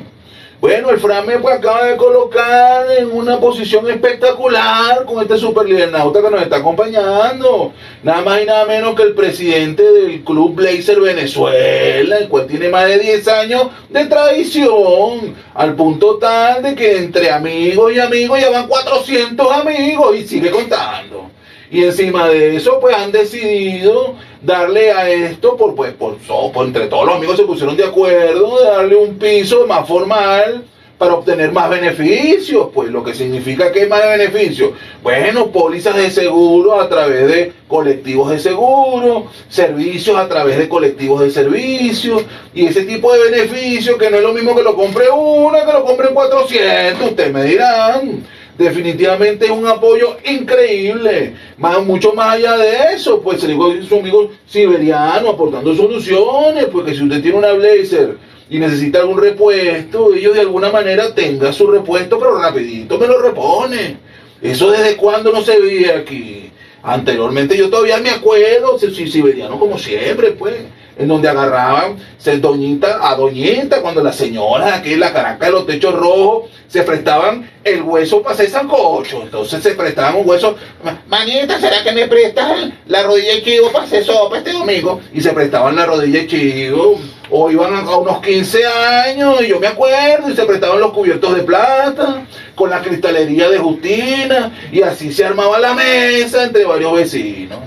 Bueno, el Frame pues acaba de colocar en una posición espectacular con este super nauta que nos está acompañando. Nada más y nada menos que el presidente del Club Blazer Venezuela, el cual tiene más de 10 años de tradición, al punto tal de que entre amigos y amigos ya van 400 amigos y sigue contando. Y encima de eso, pues han decidido darle a esto, por, pues, por, por entre todos los amigos se pusieron de acuerdo, de darle un piso más formal para obtener más beneficios. Pues lo que significa que más beneficios. Bueno, pólizas de seguro a través de colectivos de seguro, servicios a través de colectivos de servicios, y ese tipo de beneficios que no es lo mismo que lo compre una, que lo compren 400, ustedes me dirán. Definitivamente es un apoyo increíble, más, mucho más allá de eso, pues se dijo su amigo siberiano aportando soluciones, porque si usted tiene una Blazer y necesita algún repuesto, ellos de alguna manera tenga su repuesto, pero rapidito me lo repone. Eso desde cuando no se veía aquí. Anteriormente yo todavía me acuerdo, si- siberiano como siempre, pues, en donde agarraban se, doñita a doñita, cuando las señoras aquí en la Caracas de los techos rojos se prestaban el hueso para hacer sancocho. Entonces se prestaban un hueso. "Ma- Manita, ¿será que me prestas la rodilla de chivo para hacer sopa este domingo? Y se prestaban la rodilla de chivo. O iban a unos 15 años, y yo me acuerdo, y se prestaban los cubiertos de plata, con la cristalería de Justina, y así se armaba la mesa entre varios vecinos.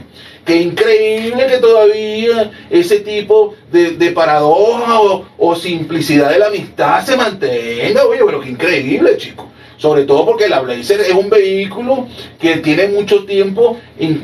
Qué increíble que todavía ese tipo de, de paradoja o, o simplicidad de la amistad se mantenga. Oye, pero qué increíble, chicos. Sobre todo porque la Blazer es un vehículo que tiene mucho tiempo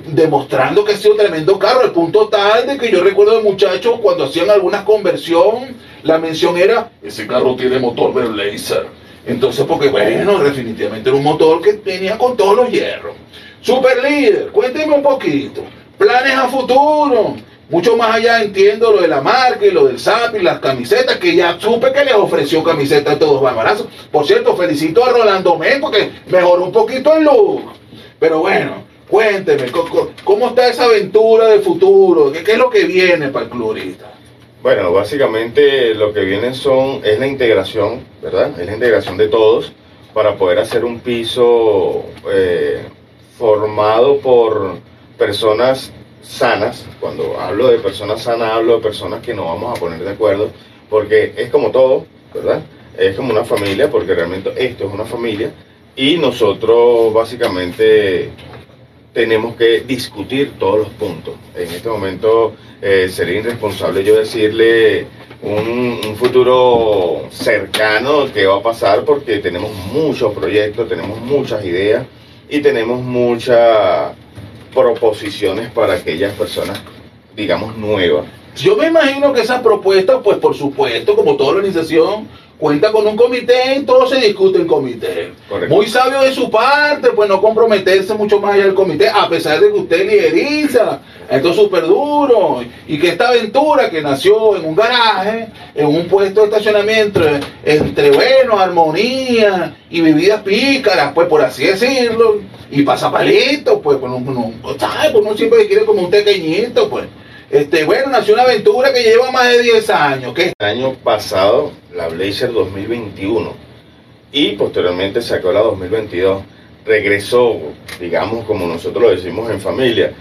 demostrando que ha sido tremendo carro, al punto tal de que yo recuerdo de muchachos cuando hacían alguna conversión, la mención era, ese carro tiene motor de Blazer. Entonces, porque bueno, definitivamente era un motor que venía con todos los hierros. Super líder, cuénteme un poquito. Planes a futuro. Mucho más allá entiendo lo de la marca y lo del SAP y las camisetas, que ya supe que les ofreció camisetas a todos barbarazos. Por cierto, felicito a Rolando Men porque mejoró un poquito el look. Pero bueno, cuénteme, ¿cómo está esa aventura de futuro? ¿Qué, es lo que viene para el club?
Bueno, básicamente lo que viene son, es la integración, ¿verdad? Es la integración de todos para poder hacer un piso eh, formado por personas sanas. Cuando hablo de personas sanas, hablo de personas que nos vamos a poner de acuerdo, porque es como todo, ¿verdad? Es como una familia, porque realmente esto es una familia, y nosotros básicamente tenemos que discutir todos los puntos. En este momento eh, sería irresponsable yo decirle un, futuro cercano que va a pasar porque tenemos muchos proyectos, tenemos muchas ideas y tenemos muchas proposiciones para aquellas personas, digamos, nuevas.
Yo me imagino que esa propuesta, pues por supuesto, como toda organización, cuenta con un comité y todo se discute en comité.
Correcto.
Muy sabio de su parte, pues no comprometerse mucho más allá del comité, a pesar de que usted lideriza. Esto es súper duro. Y que esta aventura que nació en un garaje, en un puesto de estacionamiento, entre, bueno, armonía y bebidas pícaras, pues por así decirlo, y pasapalitos, pues, pues uno, uno, ¿sabe? Pues uno siempre quiere como un pequeñito, pues. Este, bueno, nació una aventura que lleva más de 10 años. que
El año pasado, la Blazer 2021, y posteriormente sacó la 2022. Regresó, digamos, como nosotros lo decimos en familia,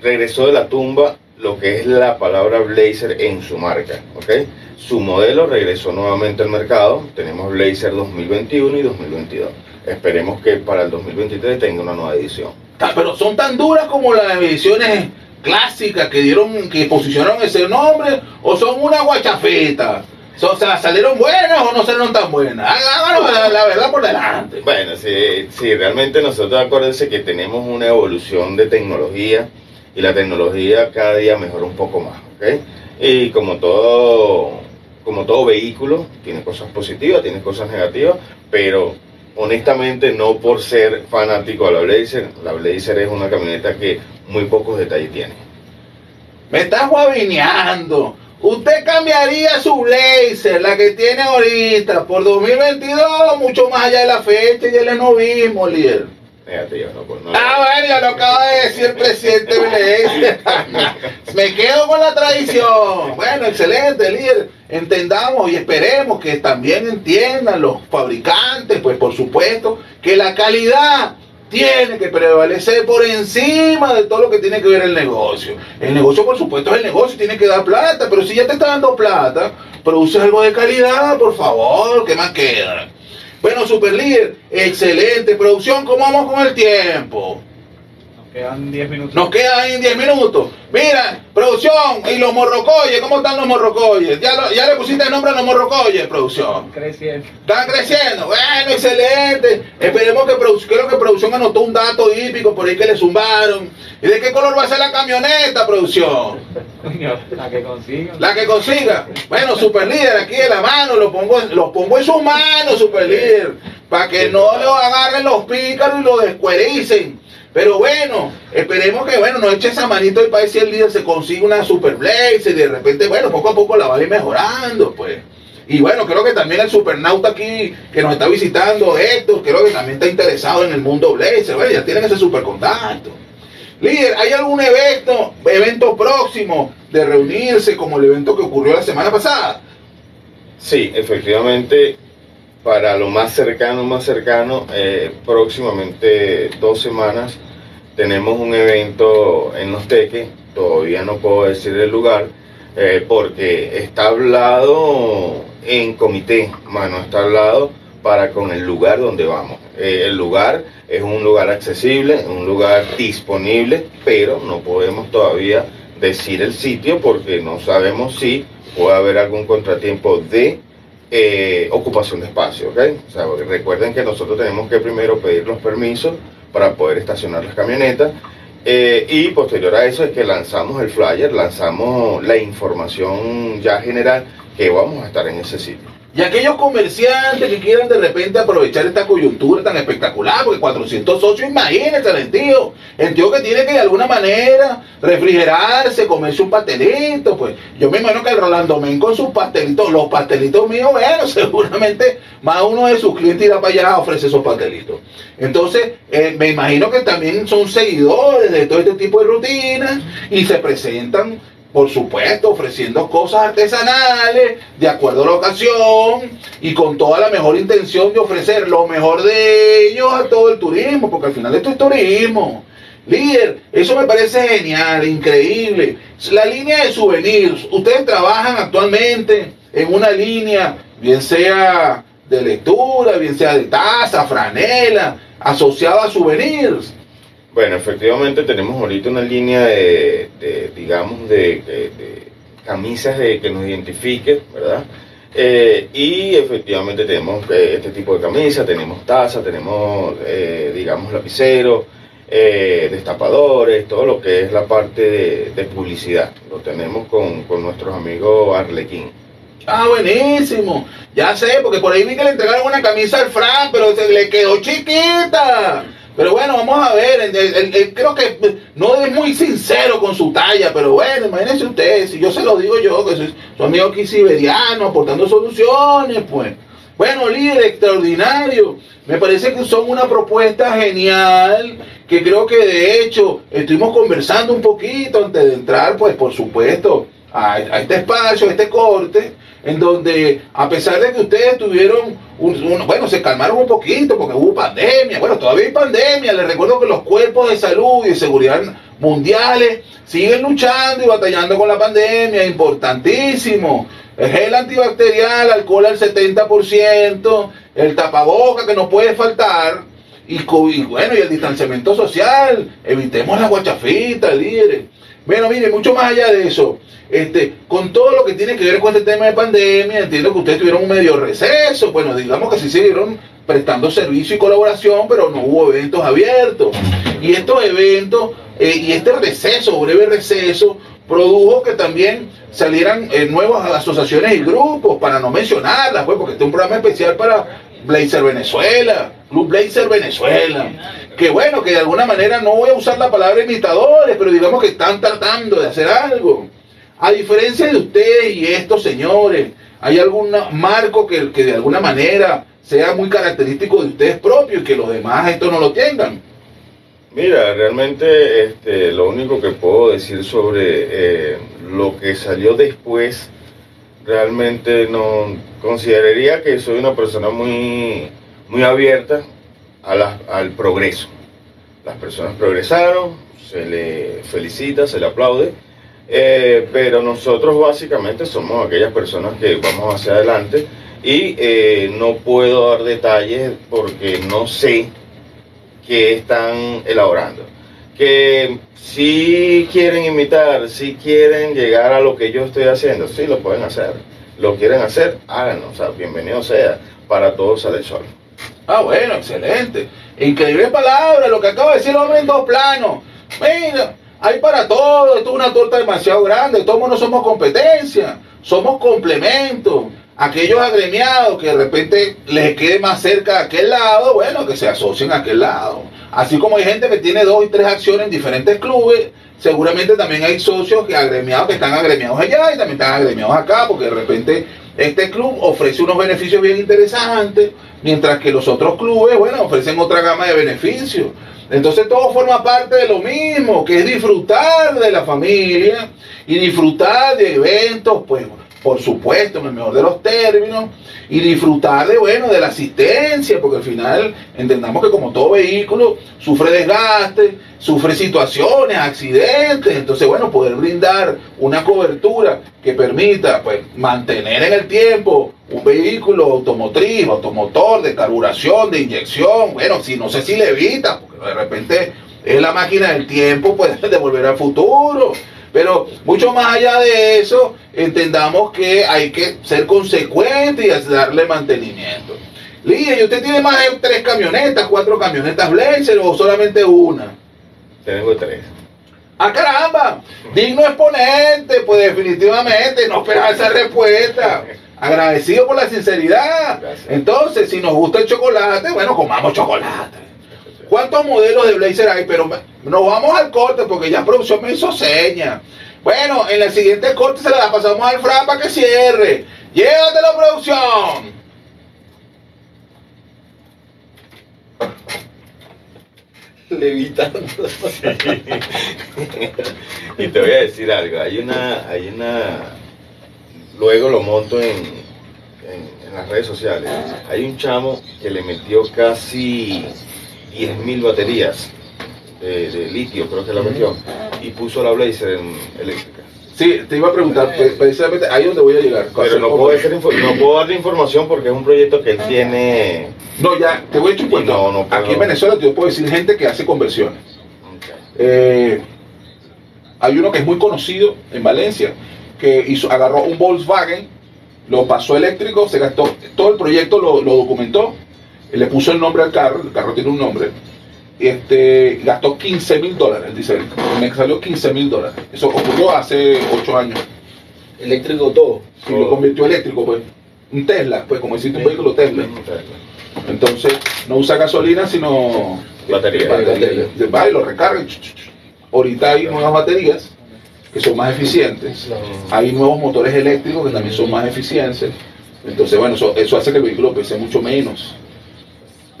regresó de la tumba lo que es la palabra Blazer en su marca, ¿ok? Su modelo regresó nuevamente al mercado. Tenemos Blazer 2021 y 2022. Esperemos que para el 2023 tenga una nueva edición.
Ta- Pero son tan duras como las ediciones clásicas que dieron, que posicionaron ese nombre, o son una guachafeta. O sea, ¿salieron buenas o no salieron tan buenas? La, la verdad por delante.
Bueno, sí, sí, realmente nosotros acuérdense que tenemos una evolución de tecnología y la tecnología cada día mejora un poco más, ¿ok? Y como todo, como todo vehículo, tiene cosas positivas, tiene cosas negativas, pero honestamente no por ser fanático de la Blazer, la Blazer es una camioneta que muy pocos detalles tiene.
Me está guabineando. Usted cambiaría su Blazer, la que tiene ahorita, por 2022, mucho más allá de la fecha y del enovismo, líder.
Negativa, no, no.
Ah, bueno, ya lo acaba de decir el presidente. Me quedo con la tradición. Bueno, excelente, líder. Entendamos y esperemos que también entiendan los fabricantes, pues por supuesto, que la calidad tiene que prevalecer por encima de todo lo que tiene que ver el negocio. El negocio, por supuesto, es el negocio, tiene que dar plata, pero si ya te está dando plata, produce algo de calidad, por favor, ¿qué más queda? Bueno, super líder, excelente producción, ¿cómo vamos con el tiempo?
Nos quedan 10 minutos.
Nos quedan en 10 minutos. Mira, producción, y los morrocoyes, ¿cómo están los morrocoyes? Ya, lo- ya le pusiste el nombre a los morrocoyes, producción.
Creciendo.
Están creciendo. Bueno, excelente. Esperemos que creo que producción anotó un dato hípico por ahí que le zumbaron. ¿Y de qué color va a ser la camioneta, producción?
La que consigan.
La que consiga. Bueno, super líder, aquí de la mano, lo pongo, lo pongo en sus manos, super líder. Para que no lo agarren los pícaros y lo descuericen. Pero bueno, esperemos que bueno, no eche esa manito y para si el líder se consigue una super blazer y de repente, bueno, poco a poco la va a ir mejorando, pues. Y bueno, creo que también el supernauta aquí que nos está visitando, Héctor, creo que también está interesado en el mundo blazer. Bueno, ya tienen ese super contacto. Líder, ¿hay algún evento, evento próximo de reunirse como el evento que ocurrió la semana pasada?
Sí, efectivamente, para lo más cercano, más cercano, eh, próximamente dos semanas tenemos un evento en Los Teques, todavía no puedo decir el lugar, eh, porque está hablado en comité, mano, está hablado para con el lugar donde vamos. Eh, el lugar es un lugar accesible, un lugar disponible, pero no podemos todavía decir el sitio porque no sabemos si puede haber algún contratiempo de eh, ocupación de espacio, ¿ok? O sea, recuerden que nosotros tenemos que primero pedir los permisos para poder estacionar las camionetas eh, y posterior a eso es que lanzamos el flyer, lanzamos la información ya general que vamos a estar en ese sitio.
Y aquellos comerciantes que quieran de repente aprovechar esta coyuntura tan espectacular, porque 400 socios, imagínense el tío, el tío que tiene que de alguna manera refrigerarse, comerse un pastelito, pues yo me imagino que el Rolando Men con sus pastelitos, los pastelitos míos, bueno, *laughs* seguramente más uno de sus clientes irá para allá a ofrecer esos pastelitos. Entonces, eh, me imagino que también son seguidores de todo este tipo de rutinas y se presentan por supuesto, ofreciendo cosas artesanales de acuerdo a la ocasión y con toda la mejor intención de ofrecer lo mejor de ellos a todo el turismo, porque al final esto es turismo. Líder, eso me parece genial, increíble. La línea de souvenirs, ustedes trabajan actualmente en una línea, bien sea de lectura, bien sea de taza, franela, asociada a souvenirs.
Bueno, efectivamente tenemos ahorita una línea de, de, digamos, de, de- de camisas que nos identifiquen, ¿verdad? Eh, y efectivamente tenemos eh, este tipo de camisas, tenemos tazas, tenemos, eh, digamos, lapiceros, eh, destapadores, todo lo que es la parte de, de publicidad. Lo tenemos con, con nuestros amigos Arlequín.
Ah, buenísimo. Ya sé, porque por ahí vi que le entregaron una camisa al Fran, pero se le quedó chiquita. Pero bueno, vamos a ver. el- creo que no es muy sincero con su talla, pero bueno, imagínense ustedes. Si yo se lo digo yo, que soy su amigo aquí siberiano, aportando soluciones, pues. Bueno, líder extraordinario. Me parece que son una propuesta genial, que creo que de hecho estuvimos conversando un poquito antes de entrar, pues por supuesto, a este espacio, a este corte, en donde a pesar de que ustedes tuvieron, bueno, se calmaron un poquito porque hubo pandemia, bueno, todavía hay pandemia, les recuerdo que los cuerpos de salud y de seguridad mundiales siguen luchando y batallando con la pandemia, importantísimo. El gel antibacterial, alcohol al 70%, el tapaboca que no puede faltar, y, y bueno, y el distanciamiento social, evitemos la guachafita, líderes. Bueno, mire, mucho más allá de eso, este, con todo lo que tiene que ver con este tema de pandemia, entiendo que ustedes tuvieron un medio receso, bueno, digamos que sí siguieron prestando servicio y colaboración, pero no hubo eventos abiertos. Y estos eventos, eh, y este receso, breve receso, produjo que también salieran eh, nuevas asociaciones y grupos, para no mencionarlas, pues, porque este es un programa especial para Blazer Venezuela, Club Blazer Venezuela, que bueno, que de alguna manera no voy a usar la palabra imitadores, pero digamos que están tratando de hacer algo. A diferencia de ustedes y estos señores, ¿hay algún marco que, que de alguna manera sea muy característico de ustedes propios y que los demás esto no lo tengan?
Mira, realmente este, lo único que puedo decir sobre eh, lo que salió después, realmente no consideraría que soy una persona muy, muy abierta a al progreso. Las personas progresaron, se le felicita, se le aplaude, eh, pero nosotros básicamente somos aquellas personas que vamos hacia adelante y eh, no puedo dar detalles porque no sé qué están elaborando. Que si quieren imitar, si quieren llegar a lo que yo estoy haciendo, sí lo pueden hacer. Lo quieren hacer, háganlo. O sea, bienvenido sea. Para todos sol.
Ah, bueno, excelente. Increíble palabra, lo que acaba de decir el hombre en dos planos. Mira, hay para todo, esto es una torta demasiado grande, todos no somos competencia, somos complementos. Aquellos agremiados que de repente les quede más cerca de aquel lado, bueno, que se asocien a aquel lado. Así como hay gente que tiene dos y tres acciones en diferentes clubes, seguramente también hay socios que agremiados que están agremiados allá y también están agremiados acá, porque de repente este club ofrece unos beneficios bien interesantes, mientras que los otros clubes, bueno, ofrecen otra gama de beneficios. Entonces todo forma parte de lo mismo, que es disfrutar de la familia y disfrutar de eventos, pues por supuesto, en el mejor de los términos, y disfrutar de, bueno, de la asistencia, porque al final entendamos que como todo vehículo sufre desgaste, sufre situaciones, accidentes, entonces, bueno, poder brindar una cobertura que permita, pues, mantener en el tiempo un vehículo automotriz, automotor, de carburación, de inyección, bueno, si no sé si le evita, porque de repente es la máquina del tiempo, pues, *laughs* de volver al futuro. Pero mucho más allá de eso, entendamos que hay que ser consecuente y darle mantenimiento. Lidia, ¿y usted tiene más de tres camionetas, cuatro camionetas Blazer o solamente una?
Tengo tres.
¡Ah, caramba! Digno exponente, pues definitivamente, no esperaba esa respuesta. Agradecido por la sinceridad.
Gracias.
Entonces, si nos gusta el chocolate, bueno, comamos chocolate. ¿Cuántos modelos de Blazer hay? Pero nos vamos al corte porque ya producción me hizo seña. Bueno, en el siguiente corte se la pasamos al Fran para que cierre. Llévatelo, producción.
Levitando.
y te voy a decir algo, hay una, hay una, luego lo monto en, en, en las redes sociales, hay un chamo que le metió casi 10.000 baterías de, de litio, creo que la metió, y puso la Blazer en eléctrica.
Sí, te iba a preguntar, pre- precisamente ahí donde voy a llegar.
Pero no puedo, info- no puedo darle información porque es un proyecto que él tiene...
No, ya, te voy a echar un cuento.
No, no puedo.
Aquí en Venezuela te puedo decir gente que hace conversiones. Eh, hay uno que es muy conocido en Valencia, que hizo, agarró un Volkswagen, lo pasó eléctrico, se gastó, todo el proyecto lo, lo documentó, le puso el nombre al carro, el carro tiene un nombre, este, gastó 15 mil dólares, dice él, me salió 15 mil dólares. Eso ocurrió hace 8 años.
Eléctrico todo.
Y lo convirtió eléctrico, pues. Un Tesla, pues como deciste, un vehículo Tesla. Entonces, no usa gasolina, sino
Batería.
batería. Va y lo recarga. Ahorita hay nuevas baterías que son más eficientes. Hay nuevos motores eléctricos que también son más eficientes. Entonces, bueno, eso, eso hace que el vehículo pese mucho menos.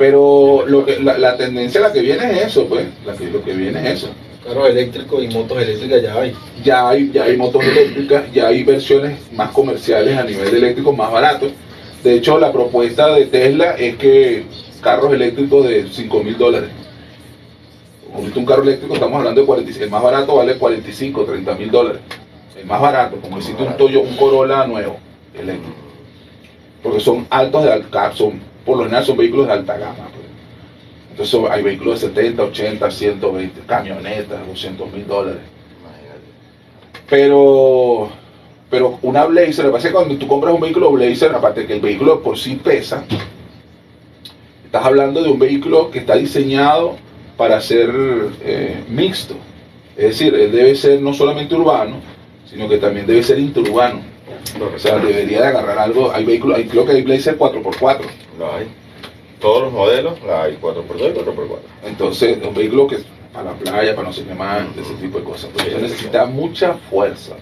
Pero lo que, la, la tendencia a la que viene es eso, pues. La que, lo que viene es eso.
Carros eléctricos y motos eléctricas ya hay.
Ya hay, ya hay motos eléctricas, ya hay versiones más comerciales a nivel de eléctrico más baratos. De hecho, la propuesta de Tesla es que carros eléctricos de 5 mil dólares. Ahorita un carro eléctrico estamos hablando de 45, el más barato vale 45, 30 mil dólares. El más barato, como decirte un Toyo, un Corolla nuevo, eléctrico. Porque son altos de son, por lo general son vehículos de alta gama. pues. Entonces hay vehículos de 70, 80, 120, camionetas, 200 mil dólares. Pero, pero una Blazer, lo que pasa es que cuando tú compras un vehículo Blazer, aparte que el vehículo por sí pesa, estás hablando de un vehículo que está diseñado para ser eh, mixto. Es decir, él debe ser no solamente urbano, sino que también debe ser interurbano. O sea, debería de agarrar algo. Hay vehículos, hay, creo que hay Blazer 4x4
la hay. Todos los modelos la hay, 4x2 y 4x4.
Entonces, un vehículo que para la playa, para no sé más, uh -huh. ese tipo de cosas. Porque sí, necesita sí. mucha fuerza.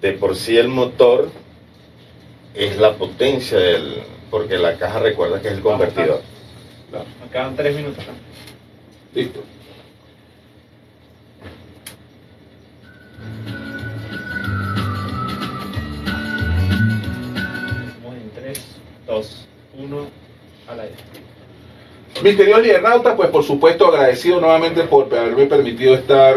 De por sí el motor es la potencia del, porque la caja recuerda que es el convertidor.
Claro. Me quedan tres minutos. Listo. Estamos en tres, dos. ¿No?
Listo. Mis queridos pues por supuesto agradecido nuevamente por haberme permitido estar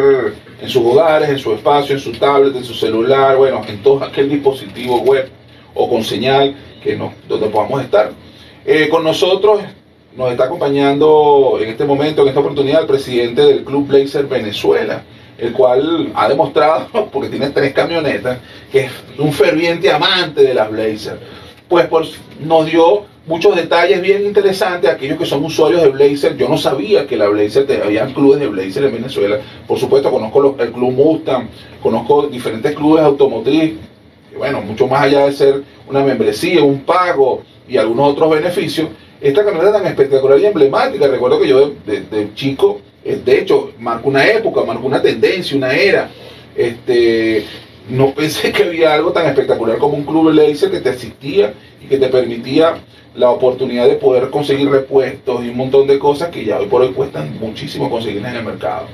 en sus hogares, en su espacio, en su tablet, en su celular, bueno, en todo aquel dispositivo web o con señal que no, donde podamos estar. Eh, con nosotros nos está acompañando en este momento, en esta oportunidad, el presidente del Club Blazer Venezuela, el cual ha demostrado, *laughs* porque tiene tres camionetas, que es un ferviente amante de las Blazer. Pues por- nos dio muchos detalles bien interesantes, aquellos que son usuarios de Blazer. Yo no sabía que la Blazer, te- había clubes de Blazer en Venezuela. Por supuesto, conozco los- el Club Mustang, conozco diferentes clubes automotriz, bueno, mucho más allá de ser una membresía, un pago y algunos otros beneficios, esta camioneta tan espectacular y emblemática, recuerdo que yo de, de- chico, eh, de hecho, marcó una época, marcó una tendencia, una era. Este, no *laughs* pensé que había algo tan espectacular como un club laser que te asistía y que te permitía la oportunidad de poder conseguir repuestos y un montón de cosas que ya hoy por hoy cuestan muchísimo conseguirlas en el mercado.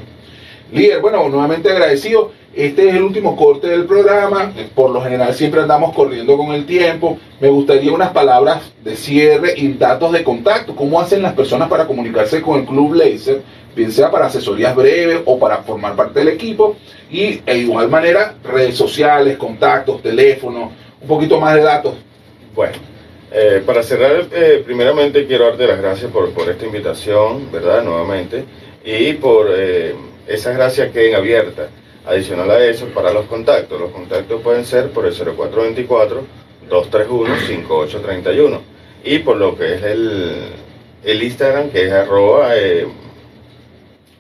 Líder, bueno, nuevamente agradecido. Este es el último corte del programa. Por lo general siempre andamos corriendo con el tiempo. Me gustaría unas palabras de cierre y datos de contacto. ¿Cómo hacen las personas para comunicarse con el Club Laser? Bien sea para asesorías breves o para formar parte del equipo. Y de igual manera, redes sociales, contactos, teléfonos, un poquito más de datos.
Bueno, eh, para cerrar, eh, primeramente quiero darte las gracias por, por esta invitación, ¿verdad? Nuevamente, y por eh, esas gracias queden abiertas. Adicional a eso, para los contactos, los contactos pueden ser por el 0424-231-5831 y por lo que es el, el Instagram, que es arroba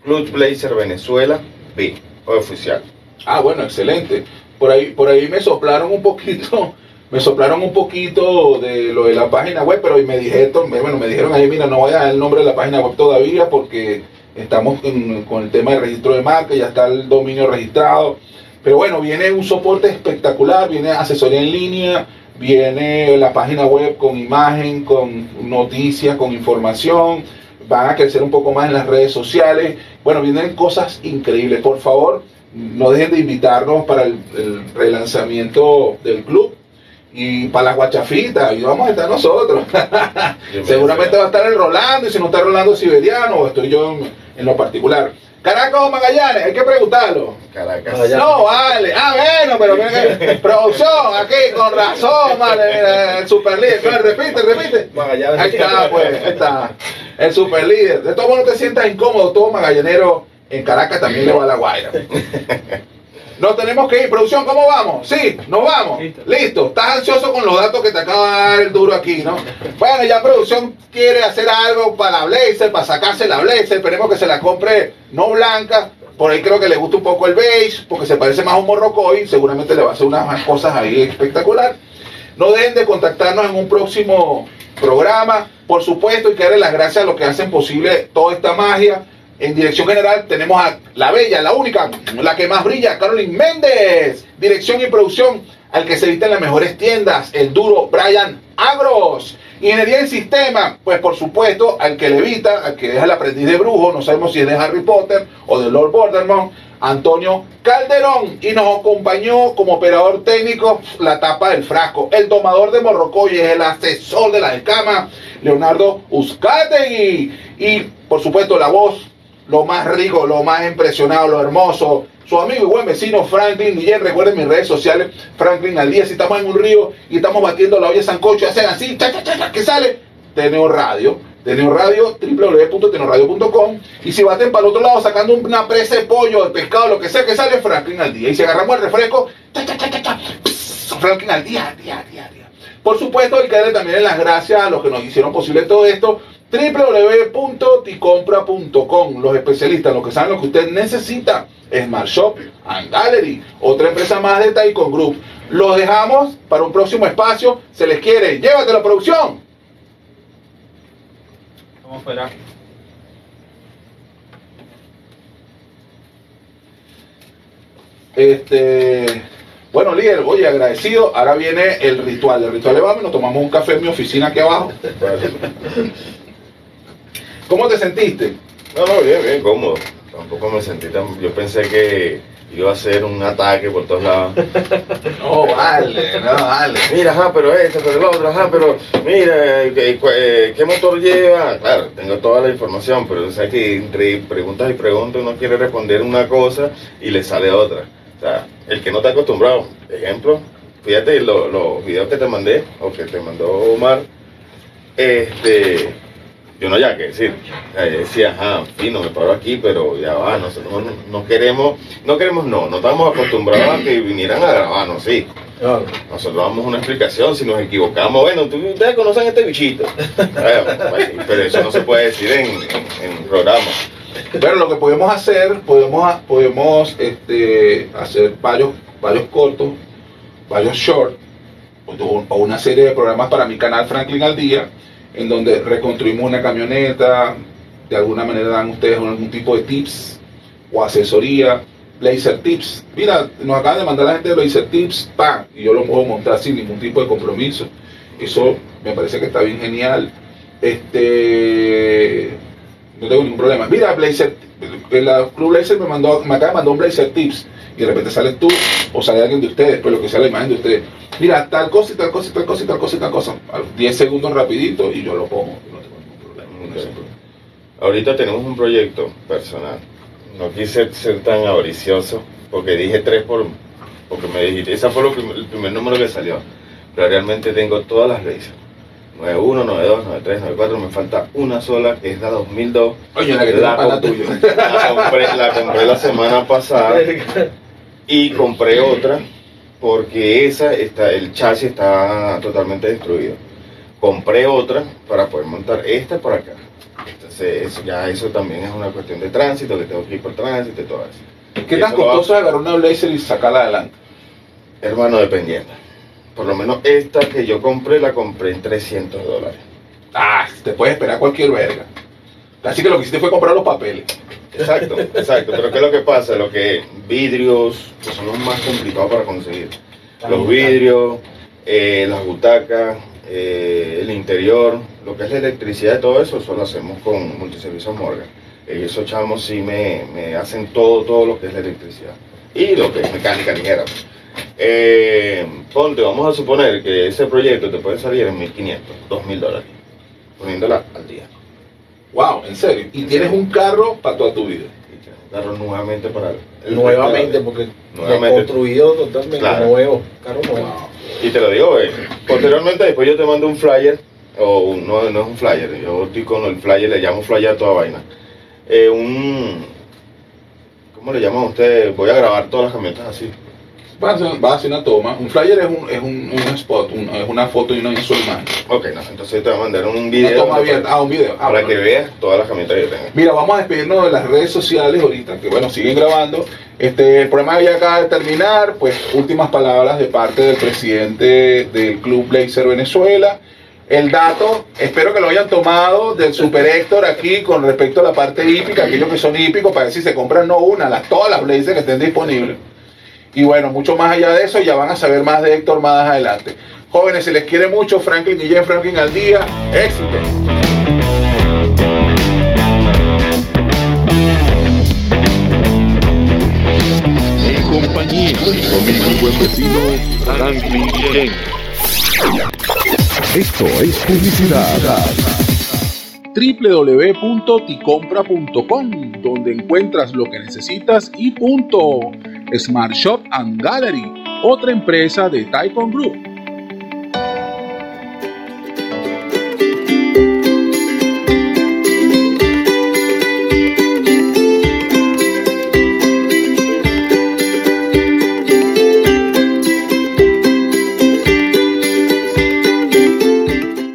Blazer Venezuela B, oficial.
Ah, bueno, excelente. Por ahí, por ahí me soplaron un poquito, me soplaron un poquito de lo de la página web, pero me dijeron, bueno, me dijeron ahí, mira, no voy a dar el nombre de la página web todavía porque estamos con el tema de registro de marca, ya está el dominio registrado. Pero bueno, viene un soporte espectacular, viene asesoría en línea, viene la página web con imagen, con noticias, con información, van a crecer un poco más en las redes sociales. Bueno, vienen cosas increíbles. Por favor, no dejen de invitarnos para el relanzamiento del club y para las guachafitas. Y vamos a estar nosotros. *laughs* Seguramente va a estar el Rolando y si no está Rolando Siberiano o estoy yo en, en lo particular. Caracas o Magallanes, hay que preguntarlo.
Caracas.
Magallanes.
No, vale. Ah, bueno, pero que- *laughs* producción, aquí, con razón, vale, el super líder. Repite, repite.
Magallanes.
Ahí está, pues, ahí está. El super líder. De todo modo, no te sientas incómodo, todo magallanero en Caracas también le va a la guaira. *laughs* Nos tenemos que ir. Producción, ¿cómo vamos? Sí, nos vamos.
Listo.
Listo. Estás ansioso con los datos que te acaba de dar el duro aquí, ¿no? Bueno, ya producción quiere hacer algo para la Blazer, para sacarse la Blazer. Esperemos que se la compre no blanca. Por ahí creo que le gusta un poco el beige, porque se parece más a un morrocoy. Seguramente le va a hacer unas cosas ahí espectacular. No dejen de contactarnos en un próximo programa. Por supuesto, y que darle las gracias a los que hacen posible toda esta magia. En dirección general tenemos a la bella, la única, la que más brilla, Carolyn Méndez. Dirección y producción, al que se viste en las mejores tiendas, el duro Brian Agros. Ingeniería en sistema, pues por supuesto, al que le evita, al que es el aprendiz de brujo, no sabemos si es de Harry Potter o de Lord Voldemort, Antonio Calderón. Y nos acompañó como operador técnico la tapa del frasco, el tomador de Morrocoy, el asesor de la escama, Leonardo Uzcategui. Y por supuesto la voz, lo más rico, lo más impresionado, lo hermoso. Su amigo y buen vecino Franklin Guillén, recuerden mis redes sociales, Franklin al día, si estamos en un río y estamos batiendo la olla sancocho, hacen así, cha, cha, cha, que sale, Teneo Radio, Teneo Radio, www.teneoradio.com, y si baten para el otro lado sacando una presa de pollo, de pescado, lo que sea, que sale, Franklin al día, y si agarramos el refresco, pss, Franklin al día, día, día. Por supuesto, hay que darle también las gracias a los que nos hicieron posible todo esto, www.ticompra.com, los especialistas, los que saben lo que usted necesita, Smart Shop and Gallery, otra empresa más de Taikon Group. Los dejamos para un próximo espacio, se les quiere, llévatelo producción.
Vamos fuera.
Este, bueno, líder, oye, agradecido. Ahora viene el ritual. El ritual le vamos y nos tomamos un café en mi oficina aquí abajo. *laughs* ¿Cómo te sentiste?
No, no, bien, bien, cómodo. Tampoco me sentí tan... Yo pensé que iba a ser un ataque por todos lados. *laughs*
No, vale, no, vale.
Mira, ajá, pero esto, pero el otro, ajá, pero mira, ¿qué, cu- eh, ¿qué motor lleva? Claro, tengo toda la información, pero sabes que entre preguntas y preguntas uno quiere responder una cosa y le sale otra. O sea, el que no está acostumbrado, ejemplo, fíjate lo- los videos que te mandé, o que te mandó Omar, este, yo no ya que decir, O sea, yo decía, ajá, fino, me paro aquí, pero ya va, nosotros no, no queremos, no queremos, no, no estamos acostumbrados a que vinieran a grabarnos, sí.
Claro.
Nosotros damos una explicación si nos equivocamos. Bueno, ustedes conocen este bichito. *laughs* Bueno, bueno, pero eso no se puede decir en, en, en programa.
Pero lo que podemos hacer, podemos, podemos este, hacer varios, varios cortos, varios short, o o una serie de programas para mi canal Franklin al Día, en donde reconstruimos una camioneta, de alguna manera dan ustedes algún tipo de tips o asesoría, Blazer Tips. Mira, nos acaban de mandar la gente de Blazer Tips, ¡pam! Y yo lo puedo mostrar sin ningún tipo de compromiso. Eso me parece que está bien genial. Este, no tengo ningún problema. Mira, Blazer, la Club Blazer me mandó, me acaba de mandar un Blazer Tips y de repente sales tú o sale alguien de ustedes, pues lo que sea la imagen de ustedes. Mira, tal cosa y tal cosa y tal cosa y tal cosa y tal cosa. A los 10 segundos rapidito y yo lo pongo. No tengo ningún problema.
Ahorita tenemos un proyecto personal. No quise ser tan avaricioso porque dije tres por, porque me dijiste, ese fue lo el primer número que salió. Pero realmente tengo todas las leyes. 91, 92, 93, 94, me falta una sola que es la 2002.
Oye, la que *laughs*
La compré, la compré la semana pasada *laughs* y compré otra porque esa está, el chasis está totalmente destruido. Compré otra para poder montar esta por acá. Entonces eso, ya eso también es una cuestión de tránsito, que tengo que ir por tránsito y todo eso.
¿Qué
Y
tan
eso
costoso es agarrar una Blazer y sacarla adelante?
Hermano, dependiendo. Por lo menos esta que yo compré la compré en 300 dólares.
Ah, te puedes esperar cualquier verga. Así que lo que hiciste fue comprar los papeles.
Exacto, exacto. Pero ¿qué es lo que pasa? Lo que vidrios, que son los más complicados para conseguir. Los vidrios, eh, las butacas, eh, el interior, lo que es la electricidad y todo eso, eso lo hacemos con Multiservicios Morgan. Ellos esos chamos sí me, me hacen todo, todo lo que es la electricidad. Y lo que es mecánica ligera. Eh, ponte, vamos a suponer que ese proyecto te puede salir en 1.500, 2.000 dólares, poniéndola al día.
Wow, en serio. Y tienes un carro para toda tu vida.
Carro nuevamente para el- el
Nuevamente, porque
Nuevamente.
construido totalmente
Claro.
nuevo. Carro nuevo.
Y te lo digo, eh, posteriormente después yo te mando un flyer, o un- no, no es un flyer, yo estoy con el flyer, le llamo flyer a toda vaina. Eh, un, ¿cómo le llaman ustedes? Voy a grabar todas las camionetas así.
Vas a, vas a hacer una toma. Un flyer es un, es un, un spot, un- es una foto y una sola imagen.
Ok, no, entonces te voy a mandar un
Una
video
toma
donde-
abierta. Ah, un video. Ah,
para
bueno.
que veas todas las camionetas que yo tengo.
Mira, vamos a despedirnos de las redes sociales ahorita, que bueno, siguen grabando. Este, el programa ya acaba de terminar, pues últimas palabras de parte del presidente del Club Blazer Venezuela. El dato, espero que lo hayan tomado del Super Héctor aquí con respecto a la parte hípica, aquellos que son hípicos, para ver si se compran no una, las, todas las Blazer que estén disponibles. Y bueno, mucho más allá de eso, ya van a saber más de Héctor más adelante. Jóvenes, se les quiere mucho, Franklin Guillén, Franklin al día, éxito.
En compañía de mi amigo y buen vecino Franklin Guillén.
Esto es publicidad.
www.ticompra.com, donde encuentras lo que necesitas y punto. Smart Shop and Gallery, otra empresa de Taikon Group.